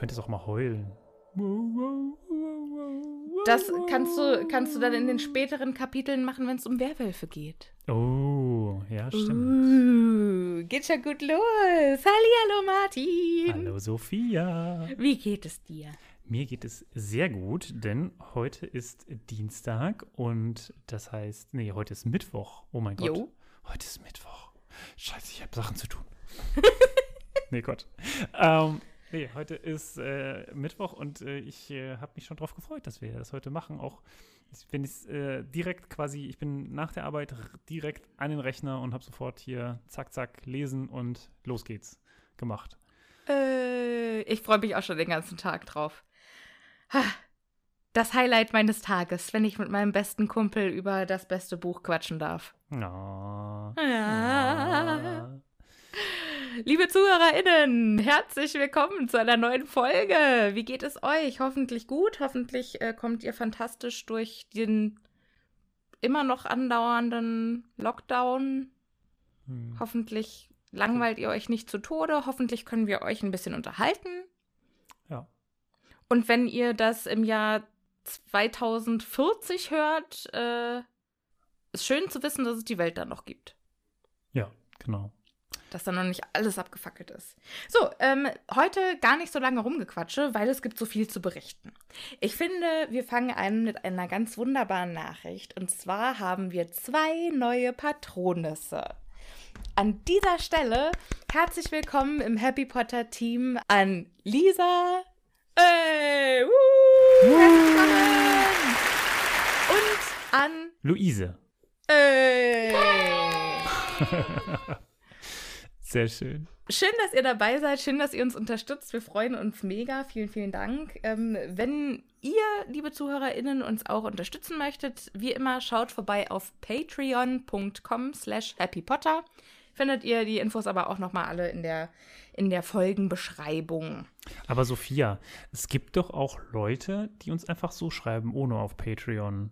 Ich könnte es auch mal heulen. Das kannst du, kannst du dann in den späteren Kapiteln machen, wenn es um Werwölfe geht. Oh, ja, stimmt. Uh, geht schon gut los. Hallo Martin. Hallo Sophia. Wie geht es dir? Mir geht es sehr gut, denn heute ist Dienstag und das heißt, nee, heute ist Mittwoch. Oh mein Gott. Jo. Heute ist Mittwoch. Scheiße, ich habe Sachen zu tun. nee, Gott. Ähm, nee, heute ist äh, Mittwoch und äh, ich äh, habe mich schon drauf gefreut, dass wir das heute machen. Auch wenn ich äh, direkt quasi, ich bin nach der Arbeit direkt an den Rechner und habe sofort hier zack, zack, lesen und los geht's gemacht. Äh, ich freue mich auch schon den ganzen Tag drauf. Ha, Das Highlight meines Tages, wenn ich mit meinem besten Kumpel über das beste Buch quatschen darf. Na. Ja. Liebe ZuhörerInnen, herzlich willkommen zu einer neuen Folge. Wie geht es euch? Hoffentlich gut. Hoffentlich äh, kommt ihr fantastisch durch den immer noch andauernden Lockdown. Hm. Hoffentlich langweilt ihr euch nicht zu Tode. Hoffentlich können wir euch ein bisschen unterhalten. Ja. Und wenn ihr das im Jahr 2040 hört, äh, ist schön zu wissen, dass es die Welt dann noch gibt. Ja, genau. Dass dann noch nicht alles abgefackelt ist. So, ähm, heute gar nicht so lange rumgequatsche, weil es gibt so viel zu berichten. Ich finde, wir fangen an mit einer ganz wunderbaren Nachricht. Und zwar haben wir zwei neue Patronisse. An dieser Stelle herzlich willkommen im Happy Potter Team an Lisa. Ey, wuh, herzlich willkommen. Und an Luise. Ey. Sehr schön. Schön, dass ihr dabei seid. Schön, dass ihr uns unterstützt. Wir freuen uns mega. Vielen, vielen Dank. Ähm, wenn ihr, liebe ZuhörerInnen, uns auch unterstützen möchtet, wie immer, schaut vorbei auf patreon.com slash happypotter. Findet ihr die Infos aber auch nochmal alle in der, in der Folgenbeschreibung. Aber Sophia, es gibt doch auch Leute, die uns einfach so schreiben, ohne auf Patreon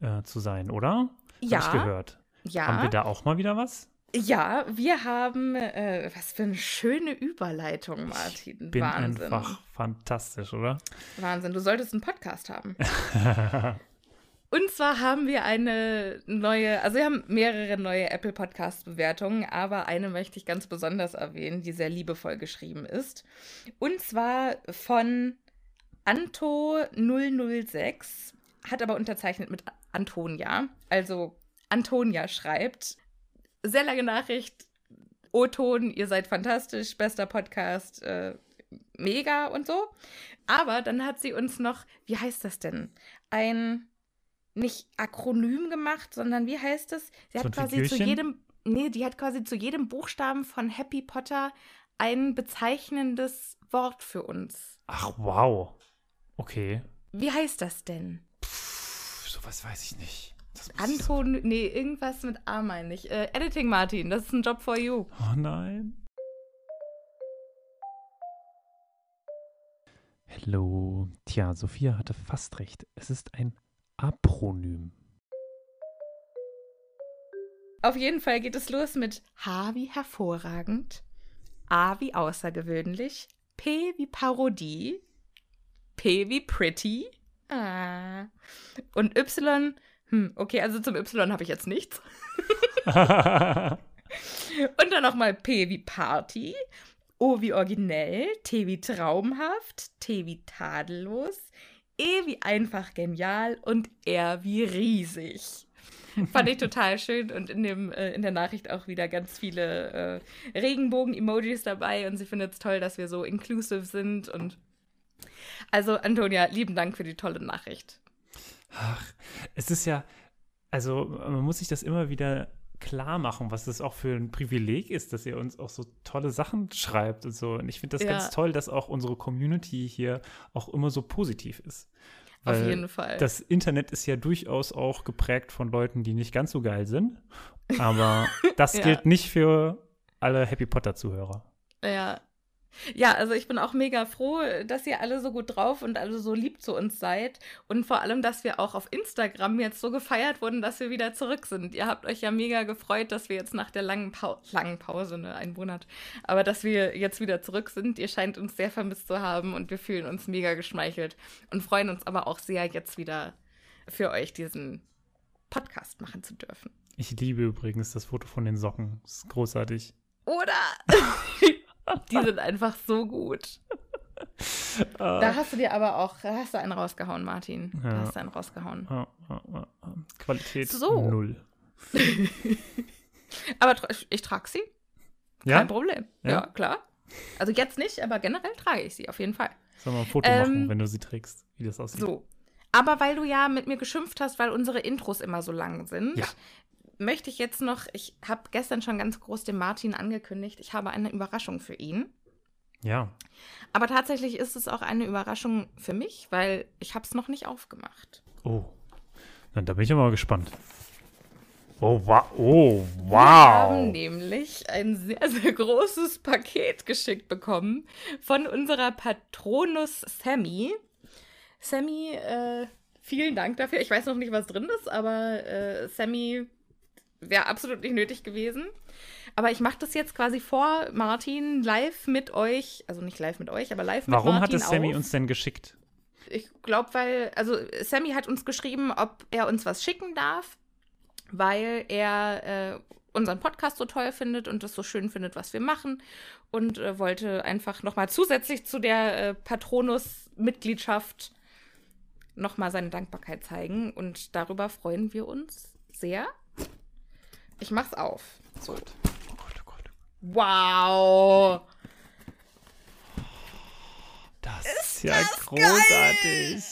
äh, zu sein, oder? Ja. Hab ich gehört. Ja, Haben wir da auch mal wieder was? Ja, wir haben, äh, was für eine schöne Überleitung, Martin. Bin Wahnsinn. einfach fantastisch, oder? Wahnsinn, du solltest einen Podcast haben. Und zwar haben wir eine neue, also wir haben mehrere neue Apple Podcast Bewertungen, aber eine möchte ich ganz besonders erwähnen, die sehr liebevoll geschrieben ist. Und zwar von Anto006, hat aber unterzeichnet mit Antonia. Also Antonia schreibt, sehr lange Nachricht, O-Ton, ihr seid fantastisch, bester Podcast, äh, mega und so. Aber dann hat sie uns noch, wie heißt das denn? Ein, nicht Akronym gemacht, sondern wie heißt es? Sie So hat ein quasi zu jedem, nee, die hat quasi zu jedem Buchstaben von Happy Potter ein bezeichnendes Wort für uns. Ach, wow. Okay. Wie heißt das denn? Puh, sowas weiß ich nicht. Anton, nee, irgendwas mit A meine ich. Äh, Editing Martin, das ist ein Job for you. Oh nein. Hallo. Tja, Sophia hatte fast recht. Es ist ein Apronym. Auf jeden Fall geht es los mit H wie hervorragend, A wie außergewöhnlich, P wie Parodie, P wie pretty, ah. und Y, hm, okay, also zum Y habe ich jetzt nichts. Und dann nochmal P wie Party, O wie originell, T wie traumhaft, T wie tadellos, E wie einfach genial und R wie riesig. Fand ich total schön und in, dem, äh, in der Nachricht auch wieder ganz viele äh, Regenbogen-Emojis dabei und sie findet es toll, dass wir so inclusive sind und also Antonia, lieben Dank für die tolle Nachricht. Ach, es ist ja, also man muss sich das immer wieder klar machen, was das auch für ein Privileg ist, dass ihr uns auch so tolle Sachen schreibt und so. Und ich finde das ja. ganz toll, dass auch unsere Community hier auch immer so positiv ist. Weil Auf jeden Fall. Das Internet ist ja durchaus auch geprägt von Leuten, die nicht ganz so geil sind. Aber das ja. gilt nicht für alle Happy Potter-Zuhörer. Ja, ja, also ich bin auch mega froh, dass ihr alle so gut drauf und alle so lieb zu uns seid. Und vor allem, dass wir auch auf Instagram jetzt so gefeiert wurden, dass wir wieder zurück sind. Ihr habt euch ja mega gefreut, dass wir jetzt nach der langen, pa langen Pause, ne, ein Monat, aber dass wir jetzt wieder zurück sind. Ihr scheint uns sehr vermisst zu haben und wir fühlen uns mega geschmeichelt und freuen uns aber auch sehr, jetzt wieder für euch diesen Podcast machen zu dürfen. Ich liebe übrigens das Foto von den Socken. Das ist großartig. Oder? Die sind einfach so gut. Ah. Da hast du dir aber auch, da hast du einen rausgehauen, Martin. Ja. Da hast du einen rausgehauen. Ja, ja, Qualität so. null. aber ich, trage sie. Kein Problem. Ja. klar. Also jetzt nicht, aber generell trage ich sie auf jeden Fall. Sollen wir ein Foto ähm, machen, wenn du sie trägst, wie das aussieht? So. Aber weil du ja mit mir geschimpft hast, weil unsere Intros immer so lang sind, ja möchte ich jetzt noch, ich habe gestern schon ganz groß dem Martin angekündigt, ich habe eine Überraschung für ihn. Ja. Aber tatsächlich ist es auch eine Überraschung für mich, weil ich habe es noch nicht aufgemacht. Oh, dann da bin ich mal gespannt. Oh, wa oh, wow. Wir haben nämlich ein sehr, sehr großes Paket geschickt bekommen von unserer Patronus Sammy. Sammy, äh, vielen Dank dafür. Ich weiß noch nicht, was drin ist, aber äh, Sammy wäre absolut nicht nötig gewesen. Aber ich mache das jetzt quasi vor Martin live mit euch, also nicht live mit euch, aber live mit Warum Martin. Warum hat es Sammy uns denn geschickt? Ich glaube, weil, also Sammy hat uns geschrieben, ob er uns was schicken darf, weil er äh, unseren Podcast so toll findet und es so schön findet, was wir machen und äh, wollte einfach nochmal zusätzlich zu der äh, Patronus-Mitgliedschaft nochmal seine Dankbarkeit zeigen und darüber freuen wir uns sehr. Ich mach's auf. So. Oh Gott, oh Gott. Wow. Das ist, ist ja das großartig. Geil.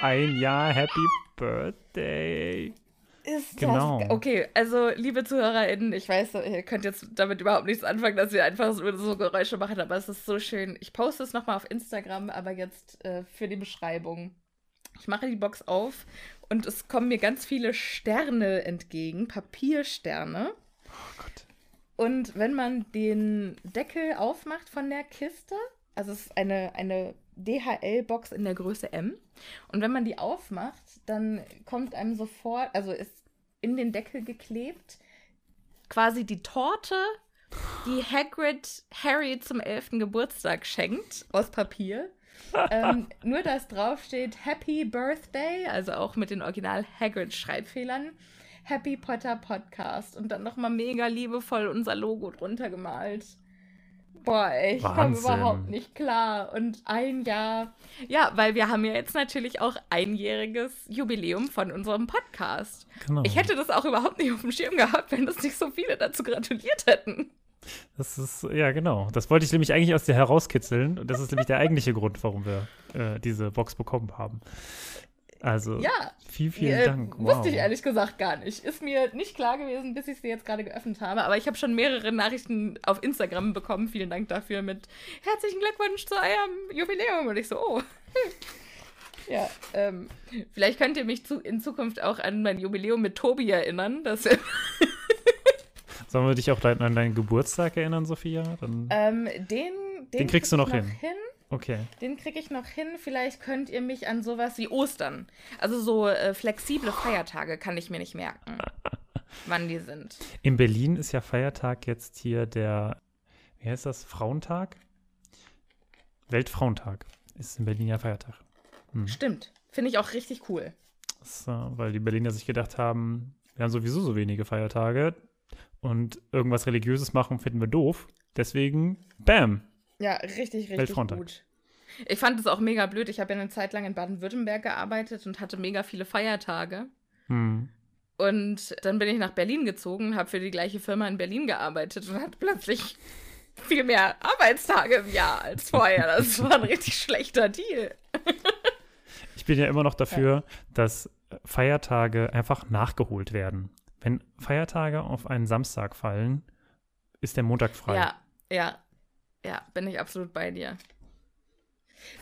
Ein Jahr Happy Birthday. Ist genau. Das, okay, also liebe ZuhörerInnen, ich weiß, ihr könnt jetzt damit überhaupt nichts anfangen, dass wir einfach so, so Geräusche machen, aber es ist so schön. Ich poste es nochmal auf Instagram, aber jetzt äh, für die Beschreibung. Ich mache die Box auf und es kommen mir ganz viele Sterne entgegen, Papiersterne. Oh Gott. Und wenn man den Deckel aufmacht von der Kiste, also es ist eine, eine DHL-Box in der Größe M. Und wenn man die aufmacht, dann kommt einem sofort, also ist in den Deckel geklebt, quasi die Torte, die Hagrid Harry zum 11. Geburtstag schenkt, aus Papier ähm, nur, dass draufsteht Happy Birthday, also auch mit den Original Hagrid-Schreibfehlern. Happy Potter Podcast und dann nochmal mega liebevoll unser Logo drunter gemalt. Boah, ey, ich komme überhaupt nicht klar. Und ein Jahr, ja, weil wir haben ja jetzt natürlich auch einjähriges Jubiläum von unserem Podcast. Genau. Ich hätte das auch überhaupt nicht auf dem Schirm gehabt, wenn das nicht so viele dazu gratuliert hätten. Das ist, ja, genau. Das wollte ich nämlich eigentlich aus dir herauskitzeln. Und das ist nämlich der eigentliche Grund, warum wir äh, diese Box bekommen haben. Also, ja, vielen, vielen äh, Dank. Wow. Wusste ich ehrlich gesagt gar nicht. Ist mir nicht klar gewesen, bis ich sie jetzt gerade geöffnet habe. Aber ich habe schon mehrere Nachrichten auf Instagram bekommen. Vielen Dank dafür mit herzlichen Glückwunsch zu eurem Jubiläum. Und ich so, oh. ja, ähm, vielleicht könnt ihr mich zu, in Zukunft auch an mein Jubiläum mit Tobi erinnern. Dass Sollen wir dich auch an deinen Geburtstag erinnern, Sophia? Dann ähm, den, den, den kriegst du noch, noch hin. hin. Okay. Den kriege ich noch hin. Vielleicht könnt ihr mich an sowas wie Ostern. Also so äh, flexible Feiertage kann ich mir nicht merken, wann die sind. In Berlin ist ja Feiertag jetzt hier der, wie heißt das, Frauentag? Weltfrauentag ist in Berlin ja Feiertag. Hm. Stimmt. Finde ich auch richtig cool. Das, weil die Berliner sich gedacht haben, wir haben sowieso so wenige Feiertage und irgendwas Religiöses machen finden wir doof. Deswegen, bam. Ja, richtig, richtig gut. Ich fand es auch mega blöd. Ich habe ja eine Zeit lang in Baden-Württemberg gearbeitet und hatte mega viele Feiertage. Hm. Und dann bin ich nach Berlin gezogen, habe für die gleiche Firma in Berlin gearbeitet und hatte plötzlich viel mehr Arbeitstage im Jahr als vorher. Das war ein richtig schlechter Deal. Ich bin ja immer noch dafür, dass Feiertage einfach nachgeholt werden. Wenn Feiertage auf einen Samstag fallen, ist der Montag frei. Ja, ja, ja, bin ich absolut bei dir.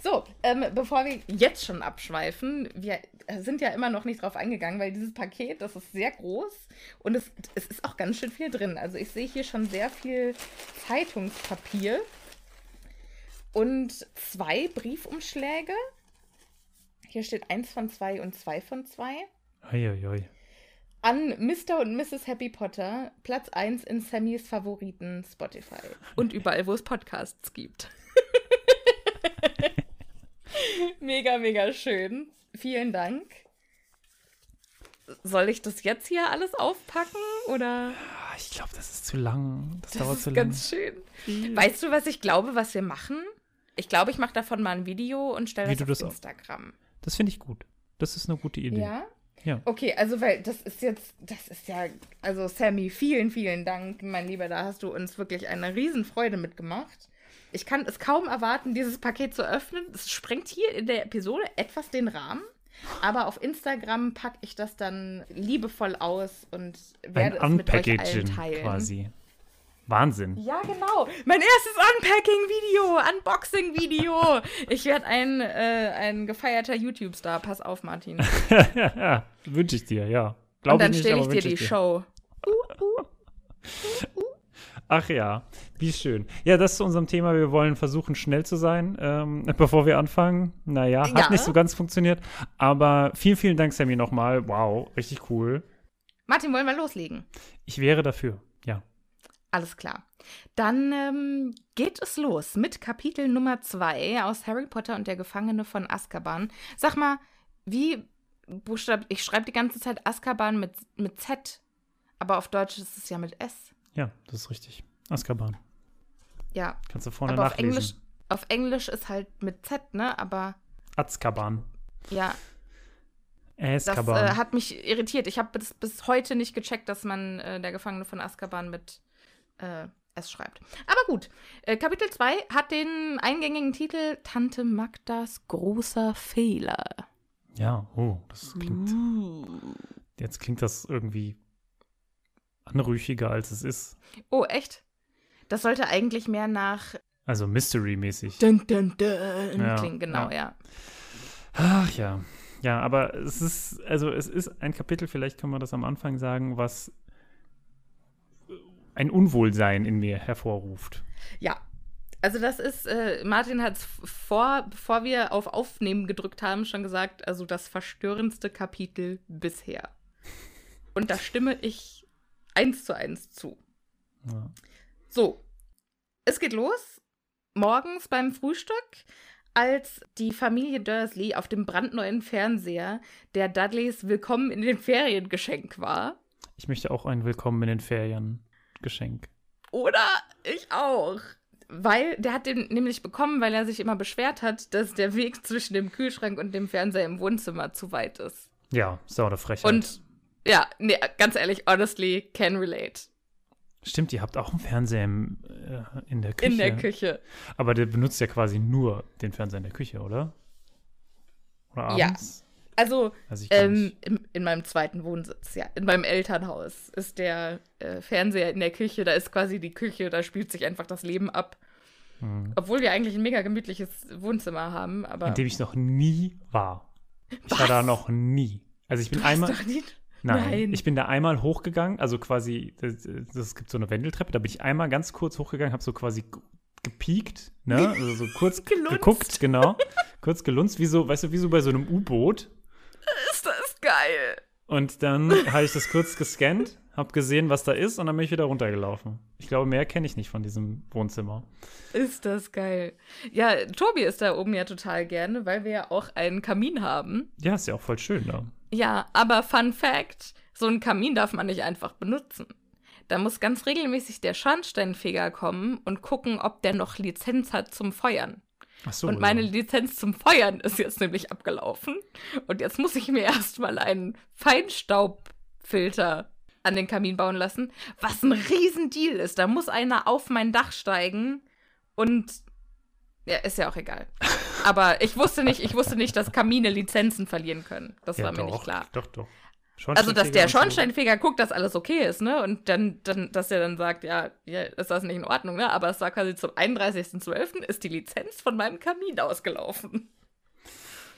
So, ähm, bevor wir jetzt schon abschweifen, wir sind ja immer noch nicht drauf eingegangen, weil dieses Paket, das ist sehr groß und es, es ist auch ganz schön viel drin. Also ich sehe hier schon sehr viel Zeitungspapier und zwei Briefumschläge. Hier steht eins von zwei und zwei von zwei. Uiuiui. An Mr. und Mrs. Happy Potter, Platz 1 in Sammys Favoriten Spotify. Und überall, wo es Podcasts gibt. mega, mega schön. Vielen Dank. Soll ich das jetzt hier alles aufpacken oder? Ah, Ich glaube, das ist zu lang. Das, Das dauert ist zu lang. ganz schön. Weißt du, was ich glaube, was wir machen? Ich glaube, ich mache davon mal ein Video und stelle das auf das Instagram. Das finde ich gut. Das ist eine gute Idee. Ja? Ja. Okay, also weil das ist jetzt, das ist ja, also Sammy, vielen, vielen Dank, mein Lieber, da hast du uns wirklich eine Riesenfreude mitgemacht. Ich kann es kaum erwarten, dieses Paket zu öffnen. Es sprengt hier in der Episode etwas den Rahmen, aber auf Instagram packe ich das dann liebevoll aus und Ein werde es mit euch allen teilen. quasi. Wahnsinn. Ja, genau. Mein erstes Unpacking-Video, Unboxing-Video. Ich werde ein, äh, ein gefeierter YouTube-Star. Pass auf, Martin. ja, wünsche ich dir, ja. Und Glaube dann stelle ich dir die Show. Ach ja, wie schön. Ja, das zu unserem Thema. Wir wollen versuchen, schnell zu sein, ähm, bevor wir anfangen. Naja, hat Ja. nicht so ganz funktioniert. Aber vielen, vielen Dank, Sammy, nochmal. Wow, richtig cool. Martin, wollen wir loslegen? Ich wäre dafür, ja. Alles klar. Dann ähm, geht es los mit Kapitel Nummer 2 aus Harry Potter und der Gefangene von Azkaban. Sag mal, wie buchstab ich schreibe die ganze Zeit Azkaban mit, mit Z, aber auf Deutsch ist es ja mit S. Ja, das ist richtig. Azkaban. Ja, Kannst du vorne aber auf nachlesen. Englisch, auf Englisch ist halt mit Z, ne? Aber Azkaban. ja, das Azkaban. äh, hat mich irritiert. Ich habe bis, bis heute nicht gecheckt, dass man äh, der Gefangene von Azkaban mit äh, S schreibt. Aber gut, äh, Kapitel 2 hat den eingängigen Titel Tante Magdas großer Fehler. ja, oh, das klingt. Jetzt klingt das irgendwie anrüchiger, als es ist. Oh, echt? Das sollte eigentlich mehr nach Also Mystery-mäßig. Dun, dun, dun Ja, klingen, genau, ja. ja. Ach ja. Ja, aber es ist, also es ist ein Kapitel, vielleicht können wir das am Anfang sagen, was ein Unwohlsein in mir hervorruft. Ja. Also das ist, äh, Martin hat es vor, bevor wir auf Aufnehmen gedrückt haben, schon gesagt, also das verstörendste Kapitel bisher. Und da stimme ich eins zu eins zu. Ja. So, es geht los. Morgens beim Frühstück, als die Familie Dursley auf dem brandneuen Fernseher, der Dudleys Willkommen in den Ferien Geschenk war. Ich möchte auch ein Willkommen in den Ferien Geschenk. Oder ich auch. Weil der hat den nämlich bekommen, weil er sich immer beschwert hat, dass der Weg zwischen dem Kühlschrank und dem Fernseher im Wohnzimmer zu weit ist. Ja, sau der Frechheit. Und ja, nee, ganz ehrlich, honestly, can relate. Stimmt, ihr habt auch einen Fernseher im, äh, in der Küche. In der Küche. Aber der benutzt ja quasi nur den Fernseher in der Küche, oder? Oder Ja. Also, gar ähm, in, in meinem zweiten Wohnsitz, ja. In meinem Elternhaus ist der äh, Fernseher in der Küche. Da ist quasi die Küche, da spielt sich einfach das Leben ab. Hm. Obwohl wir eigentlich ein mega gemütliches Wohnzimmer haben, aber. In dem ich noch nie war. Ich war Was? da noch nie. Also ich bin du einmal. doch nie. Nein, Nein. ich bin da einmal hochgegangen, also quasi, es gibt so eine Wendeltreppe, da bin ich einmal ganz kurz hochgegangen, habe so quasi gepiekt, ne, also so kurz geguckt, genau, kurz gelunzt, wie so, weißt du, wie so bei so einem U-Boot. Ist das geil. Und dann habe ich das kurz gescannt, habe gesehen, was da ist und dann bin ich wieder runtergelaufen. Ich glaube, mehr kenne ich nicht von diesem Wohnzimmer. Ist das geil. Ja, Tobi ist da oben ja total gerne, weil wir ja auch einen Kamin haben. Ja, ist ja auch voll schön da. Ja, aber Fun Fact: So einen Kamin darf man nicht einfach benutzen. da muss ganz regelmäßig der Schornsteinfeger kommen und gucken, ob der noch Lizenz hat zum Feuern. So, und meine ja. Lizenz zum Feuern ist jetzt nämlich abgelaufen. Und jetzt muss ich mir erstmal einen Feinstaubfilter an den Kamin bauen lassen, was ein Riesendeal ist. Da muss einer auf mein Dach steigen und ja, ist ja auch egal. Aber ich wusste nicht, ich wusste nicht, dass Kamine Lizenzen verlieren können. Das ja, war mir doch, nicht klar. Doch, doch. Also, dass der und so. Schornsteinfeger guckt, dass alles okay ist, ne? Und dann, dann dass er dann sagt, ja, ja, ist das nicht in Ordnung, ne? Aber es war quasi zum 31.12. ist die Lizenz von meinem Kamin ausgelaufen.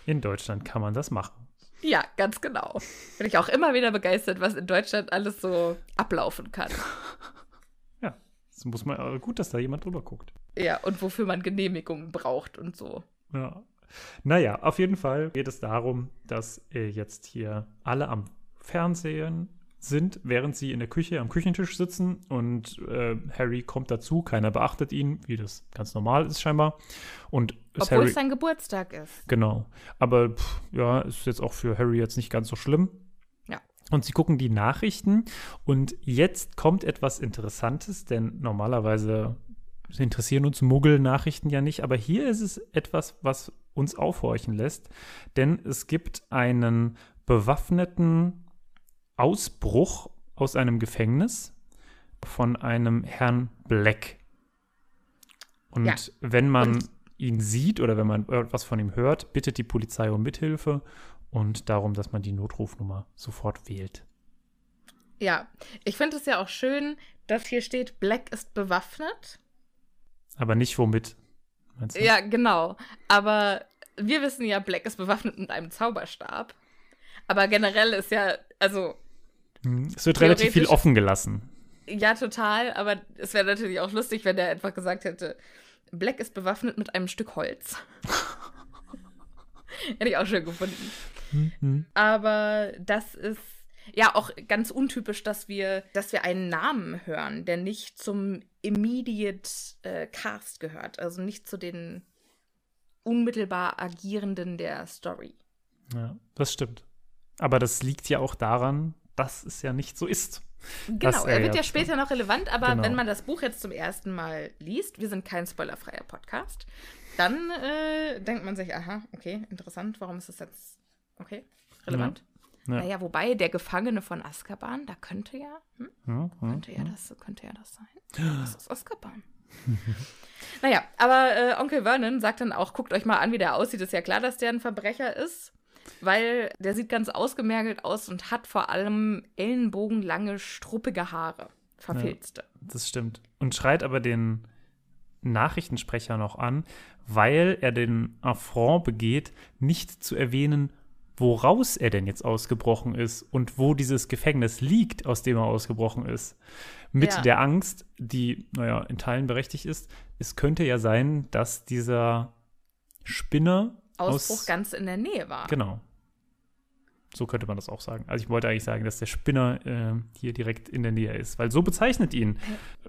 In Deutschland kann man das machen. Ja, ganz genau. Bin ich auch immer wieder begeistert, was in Deutschland alles so ablaufen kann. Ja, das muss man, äh, gut, dass da jemand drüber guckt. Ja, und wofür man Genehmigungen braucht und so. Ja. Naja, auf jeden Fall geht es darum, dass äh, jetzt hier alle am Fernsehen sind, während sie in der Küche am Küchentisch sitzen und äh, Harry kommt dazu, keiner beachtet ihn, wie das ganz normal ist scheinbar. Und Obwohl Harry, es sein Geburtstag ist. Genau. Aber pff, ja, ist jetzt auch für Harry jetzt nicht ganz so schlimm. Ja. Und sie gucken die Nachrichten und jetzt kommt etwas Interessantes, denn normalerweise interessieren uns Muggel-Nachrichten ja nicht, aber hier ist es etwas, was uns aufhorchen lässt, denn es gibt einen bewaffneten Ausbruch aus einem Gefängnis von einem Herrn Black. Und Ja. wenn man Und- ihn sieht oder wenn man etwas von ihm hört, bittet die Polizei um Mithilfe und darum, dass man die Notrufnummer sofort wählt. Ja, ich finde es ja auch schön, dass hier steht, Black ist bewaffnet. Aber nicht womit. Meinst du? Ja, genau. Aber wir wissen ja, Black ist bewaffnet mit einem Zauberstab. Aber generell ist ja, also, Es wird relativ viel offen gelassen. ja, total. Aber es wäre natürlich auch lustig, wenn der einfach gesagt hätte, Black ist bewaffnet mit einem Stück Holz. Hätte ich auch schön gefunden. Mhm. Aber das ist ja auch ganz untypisch, dass wir, dass wir einen Namen hören, der nicht zum Immediate äh, Cast gehört, also nicht zu den unmittelbar Agierenden der Story. Ja, das stimmt. Aber das liegt ja auch daran, dass es ja nicht so ist. Genau, Das, er äh, wird ja, ja später noch relevant, aber Genau. wenn man das Buch jetzt zum ersten Mal liest, wir sind kein spoilerfreier Podcast, dann äh, denkt man sich, aha, okay, interessant, warum ist das jetzt, okay, relevant? Ja. Naja, wobei der Gefangene von Azkaban, da könnte ja, hm, Hm, hm, könnte ja das, könnte ja das sein. Das ist Azkaban. naja, aber äh, Onkel Vernon sagt dann auch, guckt euch mal an, wie der aussieht. Ist ja klar, dass der ein Verbrecher ist, weil der sieht ganz ausgemergelt aus und hat vor allem ellenbogenlange, struppige Haare. Verfilzte. Das stimmt. Und schreit aber den Nachrichtensprecher noch an, weil er den Affront begeht, nicht zu erwähnen, woraus er denn jetzt ausgebrochen ist und wo dieses Gefängnis liegt, aus dem er ausgebrochen ist. Mit Ja. der Angst, die, naja, in Teilen berechtigt ist, es könnte ja sein, dass dieser Spinner Ausbruch aus, ganz in der Nähe war. Genau. So könnte man das auch sagen. Also ich wollte eigentlich sagen, dass der Spinner äh, hier direkt in der Nähe ist, weil so bezeichnet ihn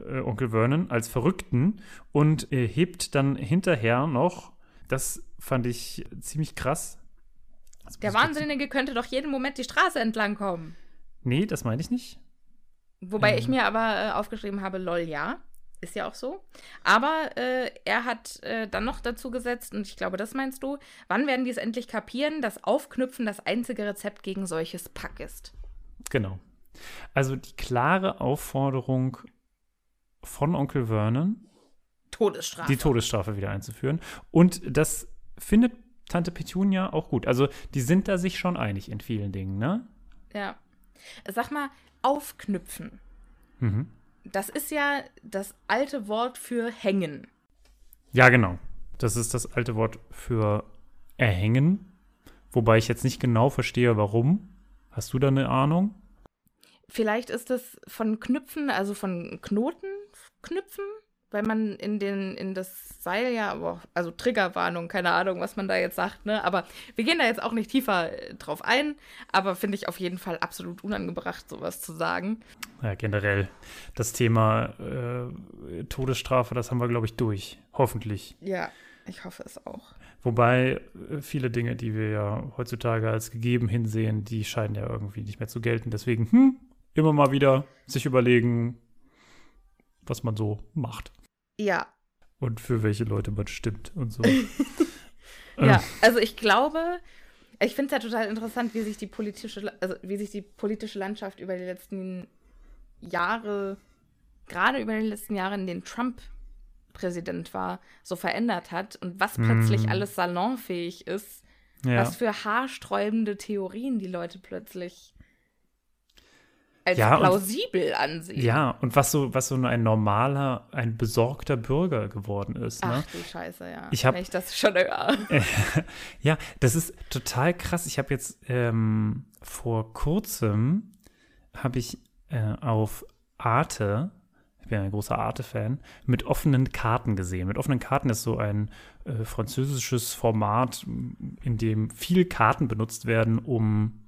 äh, Onkel Vernon als Verrückten und äh, hebt dann hinterher noch, das fand ich ziemlich krass. Das Der Wahnsinnige könnte doch jeden Moment die Straße entlang kommen. Nee, das meine ich nicht. Wobei Ähm. ich mir aber äh, aufgeschrieben habe, lol, ja. Ist ja auch so. Aber äh, er hat äh, dann noch dazu gesetzt, und ich glaube, das meinst du, wann werden die es endlich kapieren, dass Aufknüpfen das einzige Rezept gegen solches Pack ist? Genau. Also die klare Aufforderung von Onkel Vernon, Todesstrafe. die Todesstrafe wieder einzuführen. Und das findet Tante Petunia auch gut. Also die sind da sich schon einig in vielen Dingen, ne? ja. Sag mal, aufknüpfen. Mhm. Das ist ja das alte Wort für hängen. Ja, genau. Das ist das alte Wort für erhängen. Wobei ich jetzt nicht genau verstehe, warum. Hast du da eine Ahnung? Vielleicht ist es von Knüpfen, also von Knoten knüpfen, weil man in den in das Seil ja, boah, also Triggerwarnung, keine Ahnung, was man da jetzt sagt, ne? Aber wir gehen da jetzt auch nicht tiefer äh, drauf ein, aber finde ich auf jeden Fall absolut unangebracht, sowas zu sagen. Ja, generell. Das Thema äh, Todesstrafe, das haben wir, glaube ich, durch. Hoffentlich. Ja, ich hoffe es auch. Wobei äh, viele Dinge, die wir ja heutzutage als gegeben hinsehen, die scheinen ja irgendwie nicht mehr zu gelten. Deswegen, hm, immer mal wieder sich überlegen, was man so macht. Ja. Und für welche Leute man stimmt und so. ja, also ich glaube, ich finde es ja total interessant, wie sich die politische, also wie sich die politische Landschaft über die letzten Jahre, gerade über die letzten Jahre, in denen Trump Präsident war, so verändert hat und was plötzlich mm. alles salonfähig ist, ja. was für haarsträubende Theorien die Leute plötzlich als ja, plausibel und, ansehen. Ja, und was so, was so ein normaler, ein besorgter Bürger geworden ist. Ne? Ach du Scheiße, ja. Ich hab, Wenn ich das schon höre. ja, das ist total krass. Ich habe jetzt ähm, vor kurzem habe ich äh, auf Arte, ich bin ein großer Arte-Fan, mit offenen Karten gesehen. Mit offenen Karten ist so ein äh, französisches Format, in dem viele Karten benutzt werden, um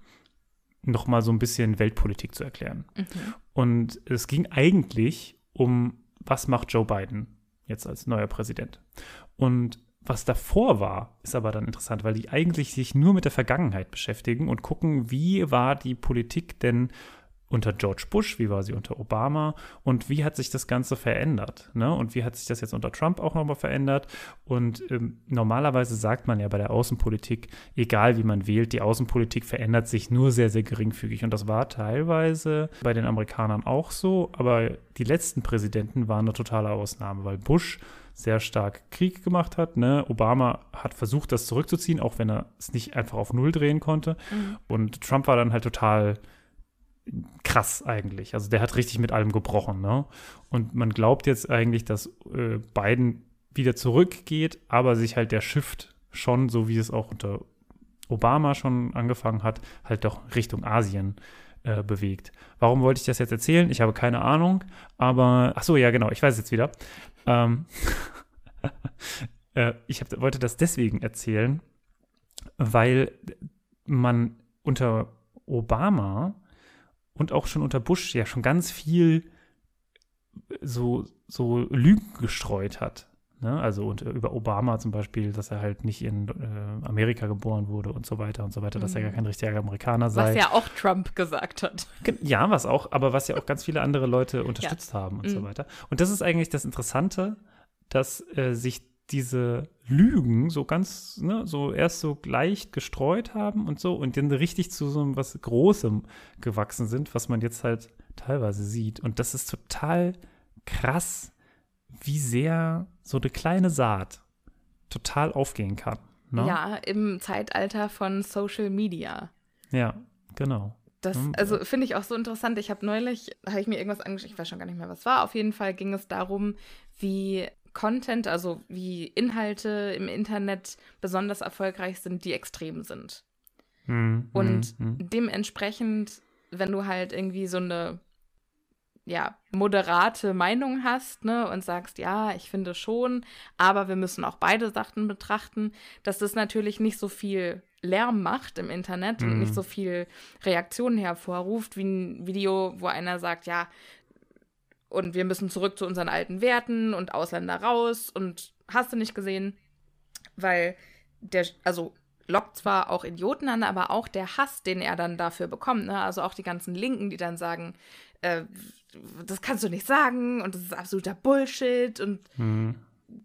noch mal so ein bisschen Weltpolitik zu erklären. Mhm. Und es ging eigentlich um, was macht Joe Biden jetzt als neuer Präsident? Und was davor war, ist aber dann interessant, weil die eigentlich sich nur mit der Vergangenheit beschäftigen und gucken, wie war die Politik denn unter George Bush, wie war sie unter Obama und wie hat sich das Ganze verändert? Ne? Und wie hat sich das jetzt unter Trump auch nochmal verändert? Und ähm, normalerweise sagt man ja bei der Außenpolitik, egal wie man wählt, die Außenpolitik verändert sich nur sehr, sehr geringfügig. Und das war teilweise bei den Amerikanern auch so, aber die letzten Präsidenten waren eine totale Ausnahme, weil Bush sehr stark Krieg gemacht hat. Ne? Obama hat versucht, das zurückzuziehen, auch wenn er es nicht einfach auf Null drehen konnte. Mhm. Und Trump war dann halt total krass eigentlich. Also der hat richtig mit allem gebrochen. Ne? Und man glaubt jetzt eigentlich, dass äh, Biden wieder zurückgeht, aber sich halt der Shift schon, so wie es auch unter Obama schon angefangen hat, halt doch Richtung Asien äh, bewegt. Warum wollte ich das jetzt erzählen? Ich habe keine Ahnung, aber ach so, ja genau, ich weiß jetzt wieder. Ähm, äh, ich hab, wollte das deswegen erzählen, weil man unter Obama und auch schon unter Bush ja schon ganz viel so, so Lügen gestreut hat. Ne? Also und, über Obama zum Beispiel, dass er halt nicht in äh, Amerika geboren wurde und so weiter und so weiter, mhm. dass er gar mhm. kein richtiger Amerikaner sei. Was ja auch Trump gesagt hat. Ja, was auch, aber was ja auch ganz viele andere Leute unterstützt ja. haben und mhm. so weiter. Und das ist eigentlich das Interessante, dass äh, sich diese Lügen so ganz, ne, so erst so leicht gestreut haben und so und dann richtig zu so was Großem gewachsen sind, was man jetzt halt teilweise sieht. Und das ist total krass, wie sehr so eine kleine Saat total aufgehen kann. Ne? Ja, im Zeitalter von Social Media. Ja, genau. Das, also finde ich auch so interessant. Ich habe neulich, habe ich mir irgendwas angeschaut, ich weiß schon gar nicht mehr, was war. Auf jeden Fall ging es darum, wie Content, also wie Inhalte im Internet besonders erfolgreich sind, die extrem sind. Mhm. Und mhm. dementsprechend, wenn du halt irgendwie so eine ja, moderate Meinung hast, ne, und sagst, ja, ich finde schon, aber wir müssen auch beide Sachen betrachten, dass das natürlich nicht so viel Lärm macht im Internet mhm. und nicht so viel Reaktionen hervorruft, wie ein Video, wo einer sagt, ja, und wir müssen zurück zu unseren alten Werten und Ausländer raus und hast du nicht gesehen, weil der, also lockt zwar auch Idioten an, aber auch der Hass, den er dann dafür bekommt, ne? also auch die ganzen Linken, die dann sagen, äh, das kannst du nicht sagen und das ist absoluter Bullshit und mhm.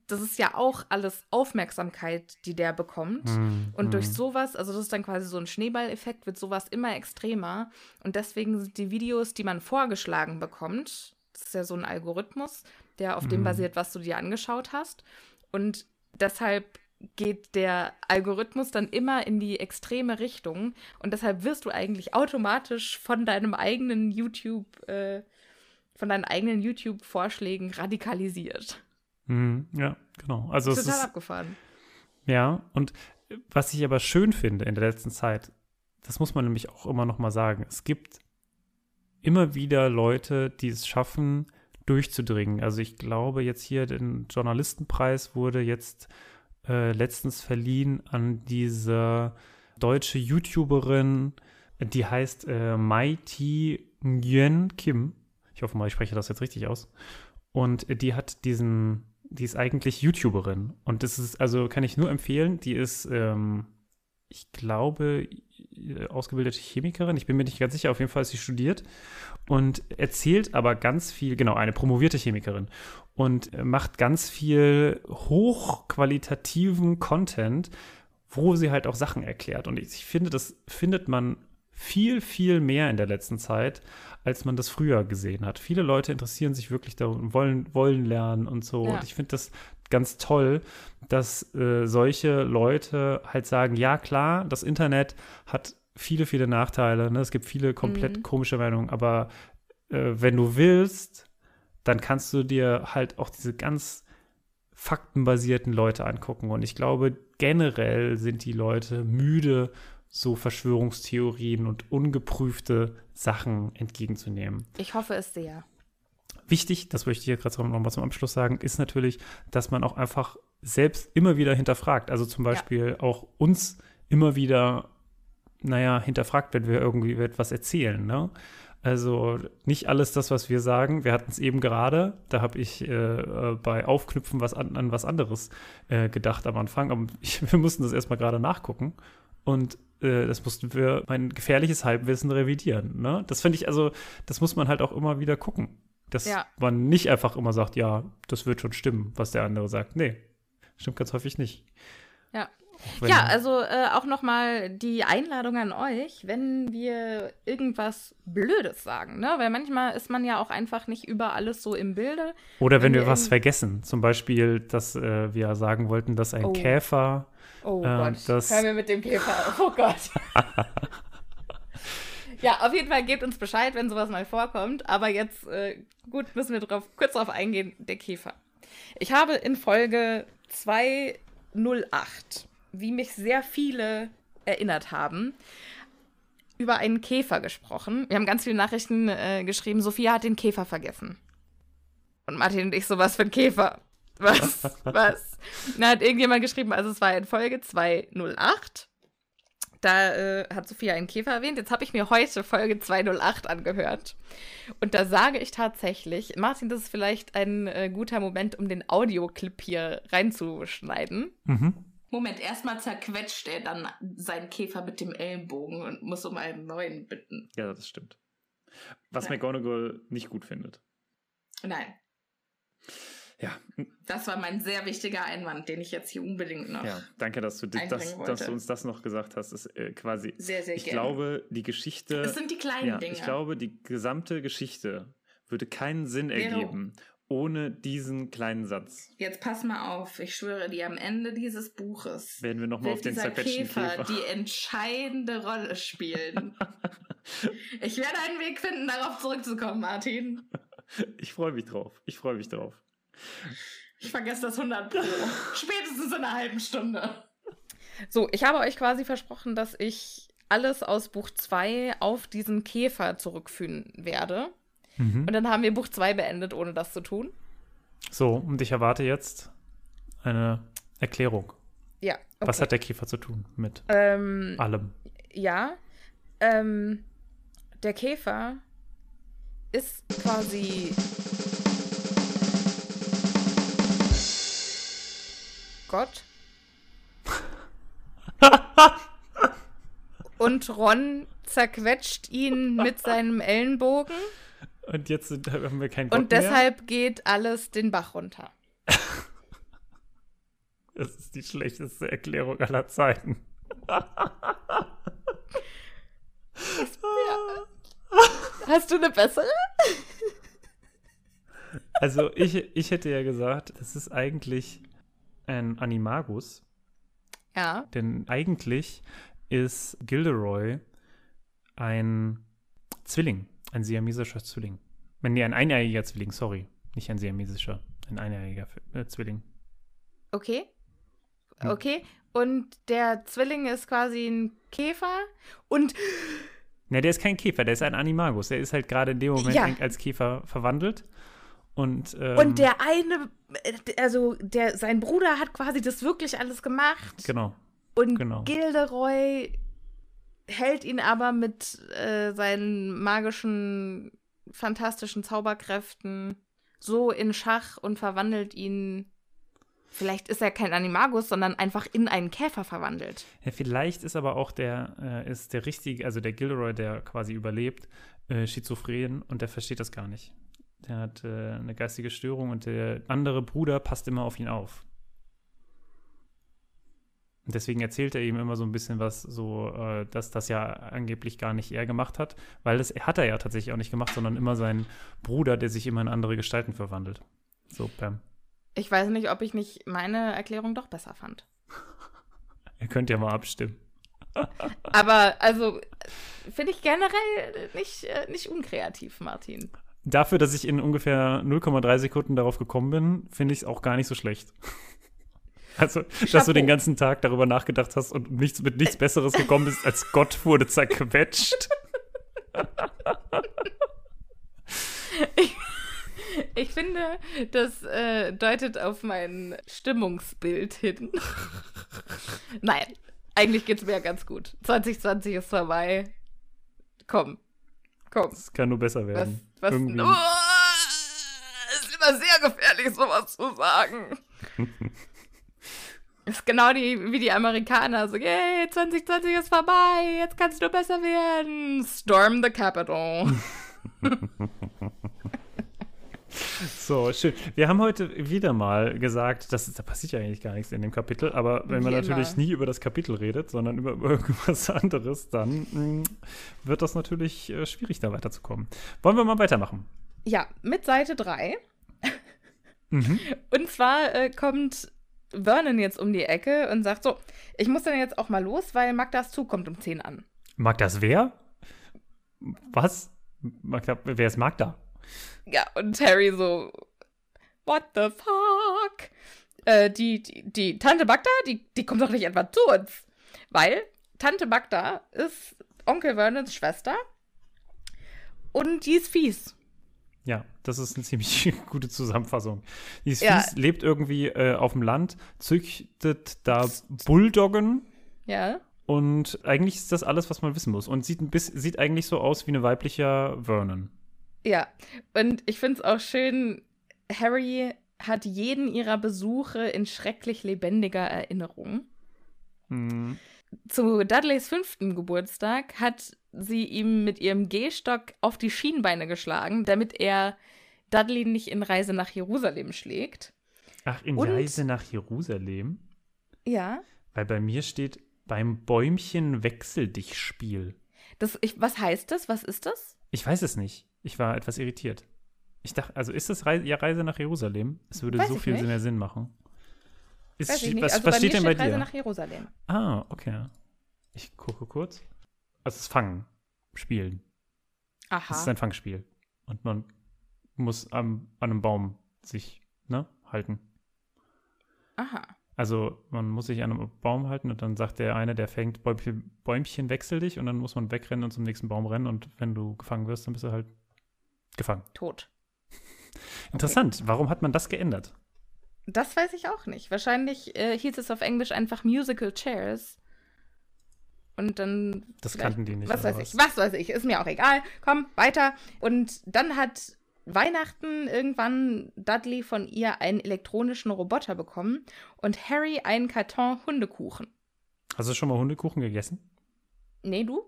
das ist ja auch alles Aufmerksamkeit, die der bekommt. Mhm. Und durch mhm. sowas, also das ist dann quasi so ein Schneeballeffekt, wird sowas immer extremer und deswegen sind die Videos, die man vorgeschlagen bekommt, das ist ja so ein Algorithmus, der auf dem mhm. basiert, was du dir angeschaut hast. Und deshalb geht der Algorithmus dann immer in die extreme Richtung. Und deshalb wirst du eigentlich automatisch von deinem eigenen YouTube, äh, von deinen eigenen YouTube-Vorschlägen radikalisiert. Mhm, ja, genau. Also Total es ist abgefahren. Ja, und was ich aber schön finde in der letzten Zeit, das muss man nämlich auch immer noch mal sagen, es gibt immer wieder Leute, die es schaffen, durchzudringen. Also ich glaube, jetzt hier den Journalistenpreis wurde jetzt äh, letztens verliehen an diese deutsche YouTuberin, die heißt äh, Ti Nguyen Kim. Ich hoffe mal, ich spreche das jetzt richtig aus. Und die hat diesen, die ist eigentlich YouTuberin. Und das ist, also kann ich nur empfehlen, die ist ähm, ich glaube, ausgebildete Chemikerin. Ich bin mir nicht ganz sicher. Auf jeden Fall ist sie studiert und erzählt aber ganz viel, genau, eine promovierte Chemikerin und macht ganz viel hochqualitativen Content, wo sie halt auch Sachen erklärt. Und ich, ich finde, das findet man viel, viel mehr in der letzten Zeit, als man das früher gesehen hat. Viele Leute interessieren sich wirklich darum, wollen, wollen lernen und so. Ja. Und ich finde das ganz toll, dass äh, solche Leute halt sagen, ja klar, das Internet hat viele, viele Nachteile. Ne? Es gibt viele komplett mhm. komische Meinungen, aber äh, wenn du willst, dann kannst du dir halt auch diese ganz faktenbasierten Leute angucken. Und ich glaube, generell sind die Leute müde, so Verschwörungstheorien und ungeprüfte Sachen entgegenzunehmen. Ich hoffe es sehr. Wichtig, das möchte ich hier gerade noch mal zum Abschluss sagen, ist natürlich, dass man auch einfach selbst immer wieder hinterfragt. Also zum Beispiel ja. auch uns immer wieder, naja, hinterfragt, wenn wir irgendwie etwas erzählen. Ne? Also nicht alles das, was wir sagen. Wir hatten es eben gerade. Da habe ich äh, äh, bei Aufknüpfen was an, an was anderes äh, gedacht am Anfang. Aber ich, wir mussten das erstmal gerade nachgucken. Und äh, das mussten wir mein gefährliches Halbwissen revidieren. Ne? Das finde ich, also, das muss man halt auch immer wieder gucken. Dass ja. man nicht einfach immer sagt, ja, das wird schon stimmen, was der andere sagt. Nee, stimmt ganz häufig nicht. Ja. Ja, also äh, auch nochmal die Einladung an euch, wenn wir irgendwas Blödes sagen, ne? Weil manchmal ist man ja auch einfach nicht über alles so im Bilde. Oder wenn, wenn wir was vergessen. Zum Beispiel, dass äh, wir sagen wollten, dass ein oh. Käfer. Oh äh, Gott, das hören wir mit dem Käfer auf. Oh Gott. ja, auf jeden Fall gebt uns Bescheid, wenn sowas mal vorkommt. Aber jetzt, äh, gut, müssen wir drauf, kurz darauf eingehen, der Käfer. Ich habe in Folge 208, wie mich sehr viele erinnert haben, über einen Käfer gesprochen. Wir haben ganz viele Nachrichten äh, geschrieben, Sophia hat den Käfer vergessen. Und Martin und ich so, was für ein Käfer? Was? was? Da hat irgendjemand geschrieben, also es war in Folge 208. Da äh, hat Sophia einen Käfer erwähnt. Jetzt habe ich mir heute Folge 208 angehört. Und da sage ich tatsächlich, Martin, das ist vielleicht ein äh, guter Moment, um den Audioclip hier reinzuschneiden. Mhm. Moment, erstmal zerquetscht er dann seinen Käfer mit dem Ellenbogen und muss um einen neuen bitten. Ja, das stimmt. Was Nein. McGonagall nicht gut findet. Nein. Ja. Das war mein sehr wichtiger Einwand, den ich jetzt hier unbedingt noch. Ja, danke, dass du, das, dass du uns das noch gesagt hast. Das ist äh, quasi. Sehr, sehr ich gerne. Ich glaube, die Geschichte. Es sind die kleinen ja, Dinge. Ich glaube, die gesamte Geschichte würde keinen Sinn Vero. ergeben ohne diesen kleinen Satz. Jetzt pass mal auf, ich schwöre dir, am Ende dieses Buches werden wir nochmal auf den zerquetschten Käfer, Käfer die entscheidende Rolle spielen. ich werde einen Weg finden, darauf zurückzukommen, Martin. Ich freue mich drauf. Ich freue mich drauf. Ich vergesse das 100 Pro. Spätestens in einer halben Stunde. So, ich habe euch quasi versprochen, dass ich alles aus Buch 2 auf diesen Käfer zurückführen werde. Mhm. Und dann haben wir Buch 2 beendet, ohne das zu tun. So, und ich erwarte jetzt eine Erklärung. Ja. Okay. Was hat der Käfer zu tun mit ähm, allem? Ja. Ähm, der Käfer ist quasi Gott. Und Ron zerquetscht ihn mit seinem Ellenbogen. Und jetzt sind, haben wir keinen Gott Und deshalb mehr. geht alles den Bach runter. Das ist die schlechteste Erklärung aller Zeiten. Hast du eine bessere? Also ich, ich hätte ja gesagt, das ist eigentlich ein Animagus. Ja. Denn eigentlich ist Gilderoy ein Zwilling, ein siamesischer Zwilling. Nee, ein eineiiger Zwilling, sorry. Nicht ein siamesischer, ein eineiiger äh, Zwilling. Okay. Hm. Okay. Und der Zwilling ist quasi ein Käfer und. Ne, der ist kein Käfer, der ist ein Animagus. Der ist halt gerade in dem Moment ja. als Käfer verwandelt. Und, ähm, und der eine, also der, sein Bruder hat quasi das wirklich alles gemacht. Genau. Und genau. Gilderoy hält ihn aber mit äh, seinen magischen, fantastischen Zauberkräften so in Schach und verwandelt ihn Vielleicht ist er kein Animagus, sondern einfach in einen Käfer verwandelt. Ja, vielleicht ist aber auch der, äh, ist der richtige, also der Gilroy, der quasi überlebt, äh, schizophren und der versteht das gar nicht. Der hat äh, eine geistige Störung und der andere Bruder passt immer auf ihn auf. Und deswegen erzählt er ihm immer so ein bisschen was, so, äh, dass das ja angeblich gar nicht er gemacht hat, weil das hat er ja tatsächlich auch nicht gemacht, sondern immer sein Bruder, der sich immer in andere Gestalten verwandelt. So, Pam. Ich weiß nicht, ob ich nicht meine Erklärung doch besser fand. Ihr könnt ja mal abstimmen. Aber also finde ich generell nicht, äh, nicht unkreativ, Martin. Dafür, dass ich in ungefähr 0,3 Sekunden darauf gekommen bin, finde ich es auch gar nicht so schlecht. Also, Chapeau. dass du den ganzen Tag darüber nachgedacht hast und nichts, mit nichts Besseres gekommen bist, als Gott wurde zerquetscht. ich, ich finde, das äh, deutet auf mein Stimmungsbild hin. Nein, eigentlich geht es mir ja ganz gut. 2020 ist vorbei. Komm, komm. Es kann nur besser werden. Was? was Irgendwie. Oh, es ist immer sehr gefährlich, sowas zu sagen. ist genau die, wie die Amerikaner. So, yay, 2020 ist vorbei, jetzt kannst du besser werden. Storm the Capitol. So, schön. Wir haben heute wieder mal gesagt, dass, da passiert ja eigentlich gar nichts in dem Kapitel, aber wenn man natürlich nie über das Kapitel redet, sondern über irgendwas anderes, dann mh, mm, wird das natürlich äh, schwierig, da weiterzukommen. Wollen wir mal weitermachen? Ja, mit Seite 3. mhm. Und zwar äh, kommt Vernon jetzt um die Ecke und sagt so, ich muss dann jetzt auch mal los, weil Magdas Zug kommt um 10 an. Magdas wer? Was? Magda, wer ist Magda? Ja, und Harry so, what the fuck? Äh, die, die, die Tante Magda, die, die kommt doch nicht etwa zu uns. Weil Tante Magda ist Onkel Vernons Schwester und die ist fies. Ja, das ist eine ziemlich gute Zusammenfassung. Die ist ja. fies, lebt irgendwie äh, auf dem Land, züchtet da Bulldoggen. Ja. Und eigentlich ist das alles, was man wissen muss. Und sieht, ein bisschen, sieht eigentlich so aus wie eine weibliche Vernon. Ja, und ich finde es auch schön, Harry hat jeden ihrer Besuche in schrecklich lebendiger Erinnerung. Mhm. Zu Dudleys fünften Geburtstag hat sie ihm mit ihrem Gehstock auf die Schienbeine geschlagen, damit er Dudley nicht in Reise nach Jerusalem schlägt. Ach, in und, Reise nach Jerusalem? Ja. Weil bei mir steht beim Bäumchen wechsel dich Spiel. Das, ich, was heißt das? Was ist das? Ich weiß es nicht. Ich war etwas irritiert. Ich dachte, also ist das Reise, ja Reise nach Jerusalem? Es würde Weiß so viel nicht. mehr Sinn machen. Ist, Weiß ich nicht. Was, also was steht denn bei dir? Reise nach Jerusalem. Ah, okay. Ich gucke kurz. Also es ist Fangen, Spielen. Aha. Es ist ein Fangspiel. Und man muss am, an einem Baum sich ne, halten. Aha. Also man muss sich an einem Baum halten und dann sagt der eine, der fängt, Bäumchen, Bäumchen wechsel dich und dann muss man wegrennen und zum nächsten Baum rennen und wenn du gefangen wirst, dann bist du halt gefangen. Tot. Interessant. Okay. Warum hat man das geändert? Das weiß ich auch nicht. Wahrscheinlich äh, hieß es auf Englisch einfach Musical Chairs. Und dann. Das kannten die nicht. Was weiß was? ich. Was weiß ich. Ist mir auch egal. Komm, weiter. Und dann hat Weihnachten irgendwann Dudley von ihr einen elektronischen Roboter bekommen und Harry einen Karton Hundekuchen. Hast du schon mal Hundekuchen gegessen? Nee, du?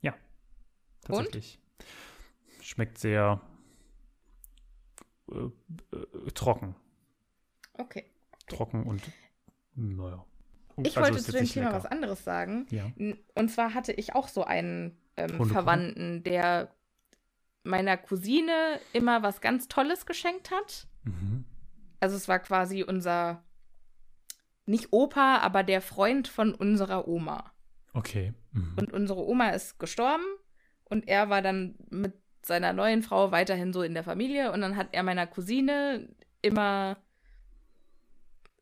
Ja. Tatsächlich. Und? Schmeckt sehr äh, äh, trocken. Okay. Trocken und naja. Ich also wollte zu dem Thema lecker. was anderes sagen. Ja. Und zwar hatte ich auch so einen ähm, Verwandten, der meiner Cousine immer was ganz Tolles geschenkt hat. Mhm. Also es war quasi unser, nicht Opa, aber der Freund von unserer Oma. Okay. Mhm. Und unsere Oma ist gestorben und er war dann mit seiner neuen Frau weiterhin so in der Familie und dann hat er meiner Cousine immer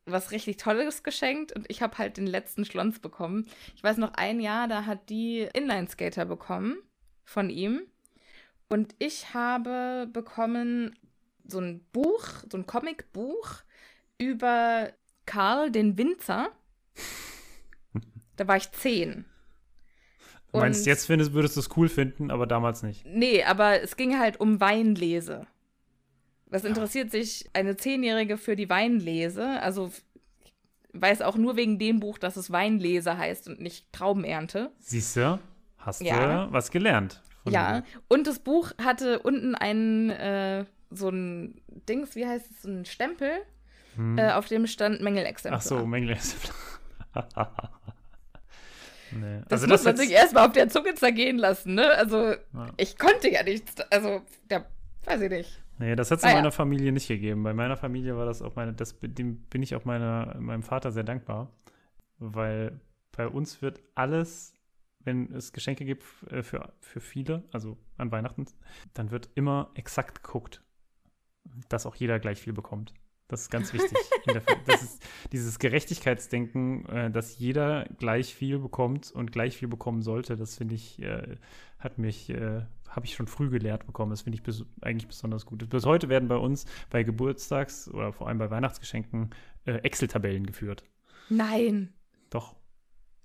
was richtig Tolles geschenkt und ich habe halt den letzten Schlons bekommen. Ich weiß noch ein Jahr, da hat die Inline-Skater bekommen von ihm und ich habe bekommen so ein Buch, so ein Comicbuch über Karl den Winzer. da war ich zehn. Du meinst, jetzt findest, würdest du es cool finden, aber damals nicht? Nee, aber es ging halt um Weinlese. Was interessiert sich eine Zehnjährige für die Weinlese? Also weiß auch nur wegen dem Buch, dass es Weinlese heißt und nicht Traubenernte. Siehst du? Hast Ja. du was gelernt. von Ja, mir. und das Buch hatte unten einen, äh, so ein Dings, wie heißt es, so ein Stempel, äh, auf dem stand Mängelexemplar. Hm. Ach so, Mengele. nee. Das also muss man jetzt- sich erstmal auf der Zunge zergehen lassen, ne? Also, Ja. ich konnte ja nichts, also, der, weiß ich nicht. Nee, das hat es Ah, in ja. meiner Familie nicht gegeben. Bei meiner Familie war das auch meine, das, dem bin ich auch meiner, meinem Vater sehr dankbar, weil bei uns wird alles, wenn es Geschenke gibt äh, für, für viele, also an Weihnachten, dann wird immer exakt geguckt, dass auch jeder gleich viel bekommt. Das ist ganz wichtig. das ist dieses Gerechtigkeitsdenken, äh, dass jeder gleich viel bekommt und gleich viel bekommen sollte. Das finde ich, äh, hat mich, äh, habe ich schon früh gelehrt bekommen. Das finde ich bes eigentlich besonders gut. Bis heute werden bei uns bei Geburtstags- oder vor allem bei Weihnachtsgeschenken äh, Excel-Tabellen geführt. Nein, Doch.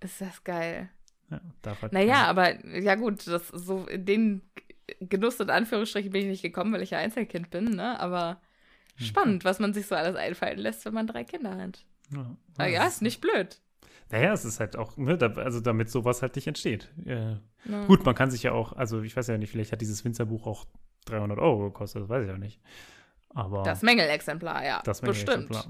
ist das geil. Ja, darf halt Naja, aber, ja gut, das so, in den Genuss in Anführungsstrichen bin ich nicht gekommen, weil ich ja Einzelkind bin, ne? Aber. Spannend, was man sich so alles einfallen lässt, wenn man drei Kinder hat. Ja, Na ja, ist nicht blöd. Naja, es ist halt auch, ne, da, also damit sowas halt nicht entsteht. Äh, Ne? Gut, man kann sich ja auch, also ich weiß ja nicht, vielleicht hat dieses Winzerbuch auch 300 Euro gekostet, das weiß ich ja nicht. Aber Das Mängelexemplar, ja. das bestimmt. Exemplar,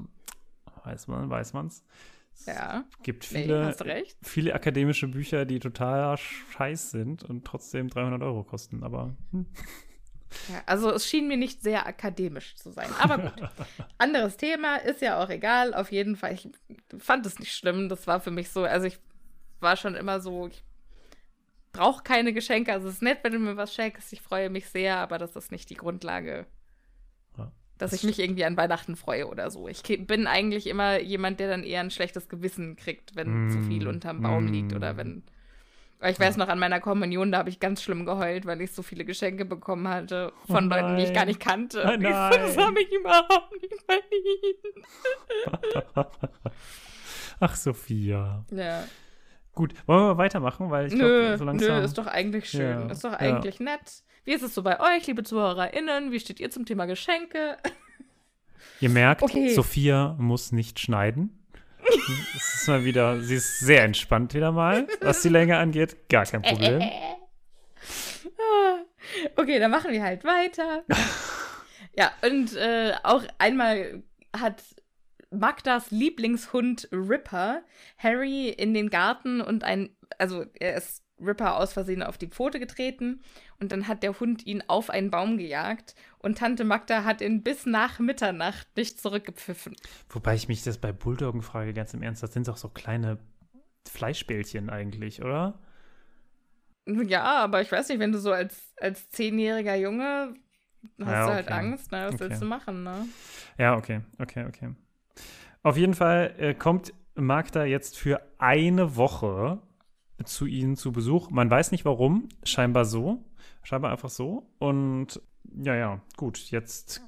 weiß man, weiß man's. Es Ja, gibt nee, viele, recht. viele akademische Bücher, die total scheiß sind und trotzdem 300 Euro kosten, aber hm. Ja, also es schien mir nicht sehr akademisch zu sein. Aber gut. Anderes Thema, ist ja auch egal. Auf jeden Fall, ich fand es nicht schlimm. Das war für mich so, also ich war schon immer so, ich brauche keine Geschenke. Also es ist nett, wenn du mir was schenkst. Ich freue mich sehr, aber das ist nicht die Grundlage, Ja, dass das ich mich irgendwie an Weihnachten freue oder so. Ich bin eigentlich immer jemand, der dann eher ein schlechtes Gewissen kriegt, wenn Mm, zu viel unterm Baum liegt mm. oder wenn. Weil Ich weiß noch, an meiner Kommunion, da habe ich ganz schlimm geheult, weil ich so viele Geschenke bekommen hatte von Oh Leuten, die ich gar nein. nicht kannte. Oh so, Das nein. habe ich überhaupt nicht verdient. Ach, Sophia. Ja. Gut, wollen wir weitermachen, weil ich Nö, glaube, so nö, langsam. ist doch eigentlich schön. Ja, Ist doch ja. eigentlich nett. Wie ist es so bei euch, liebe ZuhörerInnen? Wie steht ihr zum Thema Geschenke? Ihr merkt, Okay. Sophia muss nicht schneiden. Es ist mal wieder, sie ist sehr entspannt wieder mal, was die Länge angeht. Gar kein Problem. Okay, dann machen wir halt weiter. ja, und äh, auch einmal hat Magdas Lieblingshund Ripper Harry in den Garten und ein, also er ist Ripper aus Versehen auf die Pfote getreten und dann hat der Hund ihn auf einen Baum gejagt und Tante Magda hat ihn bis nach Mitternacht nicht zurückgepfiffen. Wobei ich mich das bei Bulldoggen frage, ganz im Ernst, das sind doch so kleine Fleischbällchen eigentlich, oder? Ja, aber ich weiß nicht, wenn du so als, als zehnjähriger Junge hast Ja, du halt okay. Angst, ne? Was Okay. willst du machen, ne? Ja, okay, okay, okay. Auf jeden Fall äh, kommt Magda jetzt für eine Woche zu ihnen zu Besuch. Man weiß nicht warum, scheinbar so, scheinbar einfach so. Und ja, ja, gut, jetzt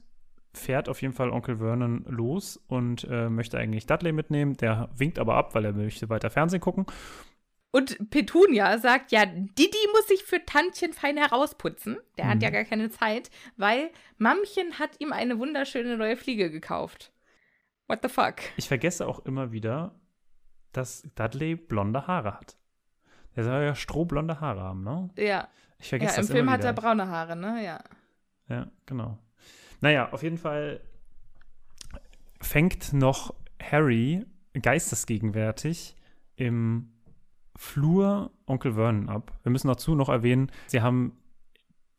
fährt auf jeden Fall Onkel Vernon los und äh, möchte eigentlich Dudley mitnehmen. Der winkt aber ab, weil er möchte weiter Fernsehen gucken. Und Petunia sagt ja, Didi muss sich für Tantchen fein herausputzen. Der hat Mhm. ja gar keine Zeit, weil Mammchen hat ihm eine wunderschöne neue Fliege gekauft. What the fuck? Ich vergesse auch immer wieder, dass Dudley blonde Haare hat. Der soll ja strohblonde Haare haben, ne? Ja, Ich ja vergesse im das Film immer hat er braune Haare, ne? Ja. Ja, genau. Naja, auf jeden Fall fängt noch Harry geistesgegenwärtig im Flur Onkel Vernon ab. Wir müssen dazu noch erwähnen, sie haben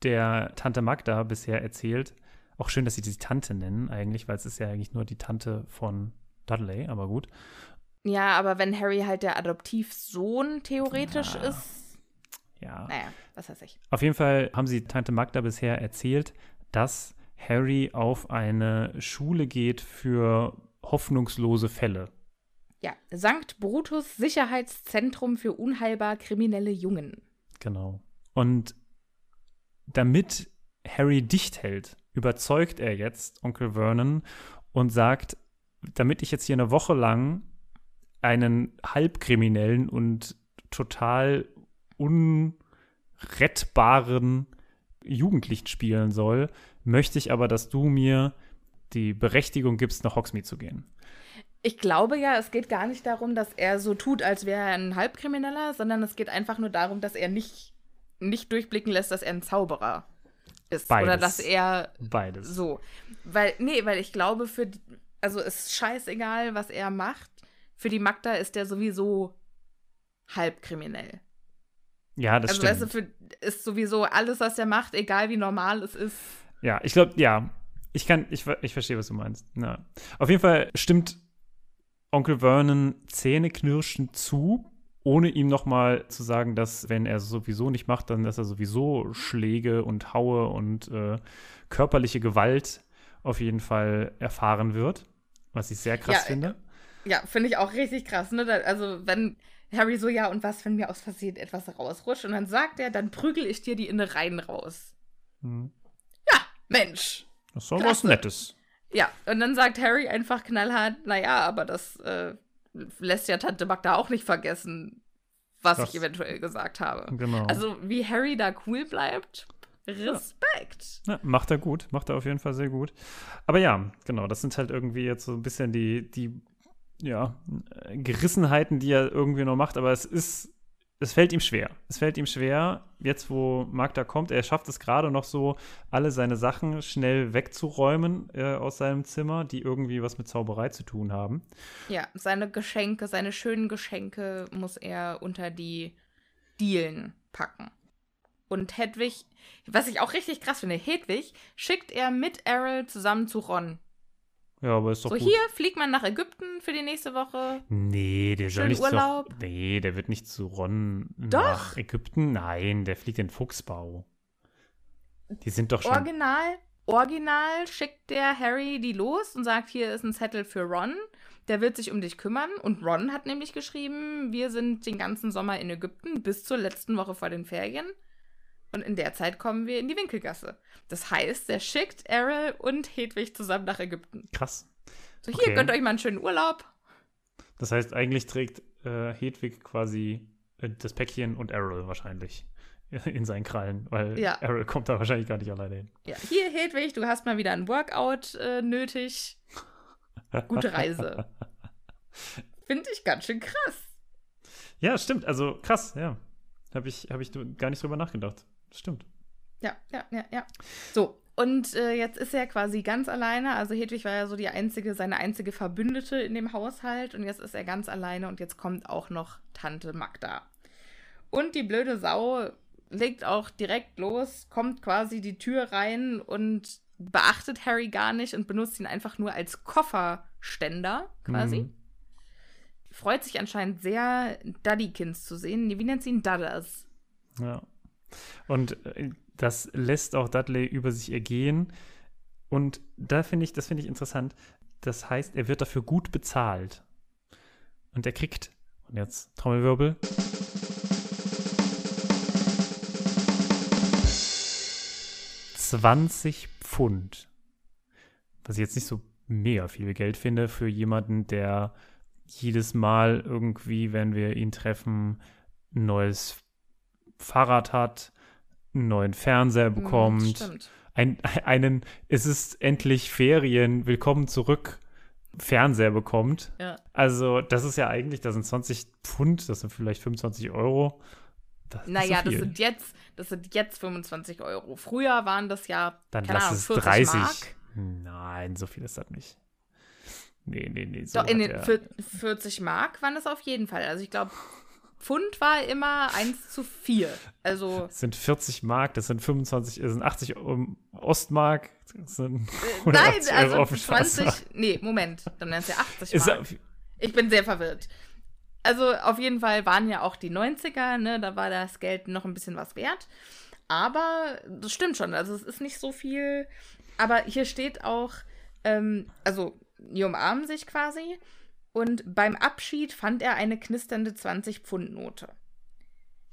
der Tante Magda bisher erzählt, auch schön, dass sie die Tante nennen eigentlich, weil es ist ja eigentlich nur die Tante von Dudley, aber gut. Ja, aber wenn Harry halt der Adoptivsohn theoretisch Ja. ist, Ja. naja, was weiß ich. Auf jeden Fall haben sie Tante Magda bisher erzählt, dass Harry auf eine Schule geht für hoffnungslose Fälle. Ja, Sankt Brutus Sicherheitszentrum für unheilbar kriminelle Jungen. Genau. Und damit Harry dicht hält, überzeugt er jetzt Onkel Vernon und sagt, damit ich jetzt hier eine Woche lang einen halbkriminellen und total unrettbaren Jugendlicht spielen soll, möchte ich aber, dass du mir die Berechtigung gibst, nach Hogsmeade zu gehen. Ich glaube ja, es geht gar nicht darum, dass er so tut, als wäre er ein Halbkrimineller, sondern es geht einfach nur darum, dass er nicht, nicht durchblicken lässt, dass er ein Zauberer ist. Beides. Oder dass er Beides. so. Weil, nee, weil ich glaube, für, also es ist scheißegal, was er macht. Für die Magda ist der sowieso halbkriminell. Ja, das also, stimmt. weißt du, für, ist sowieso alles, was er macht, egal wie normal es ist. Ja, ich glaube, ja. Ich kann, ich, ich verstehe, was du meinst. Ja. Auf jeden Fall stimmt Onkel Vernon zähneknirschend zu, ohne ihm nochmal zu sagen, dass, wenn er es sowieso nicht macht, dann, dass er sowieso Schläge und Haue und äh, körperliche Gewalt auf jeden Fall erfahren wird. Was ich sehr krass Ja, finde. Ja, finde ich auch richtig krass, ne? Also, wenn Harry so, ja, und was, wenn mir aus Versehen etwas rausrutscht? Und dann sagt er, dann prügel ich dir die Innereien raus. Hm. Mensch! Das ist doch was Nettes. Ja, und dann sagt Harry einfach knallhart, naja, aber das äh, lässt ja Tante Magda auch nicht vergessen, was Das- ich eventuell gesagt habe. Genau. Also, wie Harry da cool bleibt, Respekt. Ja, macht er gut, macht er auf jeden Fall sehr gut. Aber ja, genau, das sind halt irgendwie jetzt so ein bisschen die, die ja, Gerissenheiten, die er irgendwie noch macht, aber es ist, es fällt ihm schwer. Es fällt ihm schwer, jetzt wo Magda kommt, er schafft es gerade noch so, alle seine Sachen schnell wegzuräumen äh, aus seinem Zimmer, die irgendwie was mit Zauberei zu tun haben. Ja, seine Geschenke, seine schönen Geschenke muss er unter die Dielen packen. Und Hedwig, was ich auch richtig krass finde, Hedwig schickt er mit Errol zusammen zu Ron. Ja, aber ist doch So, gut. hier fliegt man nach Ägypten für die nächste Woche. Nee, der soll nicht Urlaub. Doch, nee, der wird nicht zu Ron Doch. nach Ägypten. Nein, der fliegt in Fuchsbau. Die sind doch schon. Original, original schickt der Harry die los und sagt, hier ist ein Zettel für Ron. Der wird sich um dich kümmern. Und Ron hat nämlich geschrieben, wir sind den ganzen Sommer in Ägypten bis zur letzten Woche vor den Ferien. Und in der Zeit kommen wir in die Winkelgasse. Das heißt, er schickt Errol und Hedwig zusammen nach Ägypten. Krass. So, hier, Okay. gönnt euch mal einen schönen Urlaub. Das heißt, eigentlich trägt äh, Hedwig quasi äh, das Päckchen und Errol wahrscheinlich in seinen Krallen, weil Ja. Errol kommt da wahrscheinlich gar nicht alleine hin. Ja, hier, Hedwig, du hast mal wieder ein Workout äh, nötig. Gute Reise. Finde ich ganz schön krass. Ja, stimmt. Also krass, ja. Habe ich, hab ich gar nicht drüber nachgedacht. Stimmt. Ja, ja, ja, ja. So, und äh, jetzt ist er quasi ganz alleine. Also Hedwig war ja so die einzige, seine einzige Verbündete in dem Haushalt. Und jetzt ist er ganz alleine und jetzt kommt auch noch Tante Magda. Und die blöde Sau legt auch direkt los, kommt quasi die Tür rein und beachtet Harry gar nicht und benutzt ihn einfach nur als Kofferständer quasi. Mhm. Freut sich anscheinend sehr, Duddykins zu sehen. Wie nennt sie ihn? Dudders. Ja. Und äh, das lässt auch Dudley über sich ergehen. Und da finde ich, das finde ich interessant. Das heißt, er wird dafür gut bezahlt. Und er kriegt, und jetzt Trommelwirbel. »20 Pfund.« Was ich jetzt nicht so mega viel Geld finde für jemanden, der jedes Mal irgendwie, wenn wir ihn treffen, ein neues Fahrrad hat, einen neuen Fernseher Hm, bekommt, Stimmt. ein, einen, es ist endlich Ferien, willkommen zurück, Fernseher bekommt. Ja. Also, das ist ja eigentlich, das sind 20 Pfund, das sind vielleicht 25 Euro. Das Naja, so das sind jetzt, das sind jetzt 25 Euro. Früher waren das ja, Dann keine lass Ahnung, es 40 30. Mark. Nein, so viel ist das nicht. Nee, nee, nee. So Doch, in den er- vier- 40 Mark waren das auf jeden Fall. Also ich glaube, Pfund war immer 1 zu 4. Also, Das sind 40 Mark, das sind 25, das sind 80 um, Ostmark, das sind äh, nein, 180 Euro also auf dem 20, Schwarzmarkt. nee, Moment, dann wären es ja 80 Ist, Mark. Ich bin sehr verwirrt. Also auf jeden Fall waren ja auch die 90er, ne, da war das Geld noch ein bisschen was wert. Aber das stimmt schon, also es ist nicht so viel. Aber hier steht auch, ähm, also die umarmen sich quasi. Und beim Abschied fand er eine knisternde 20-Pfund-Note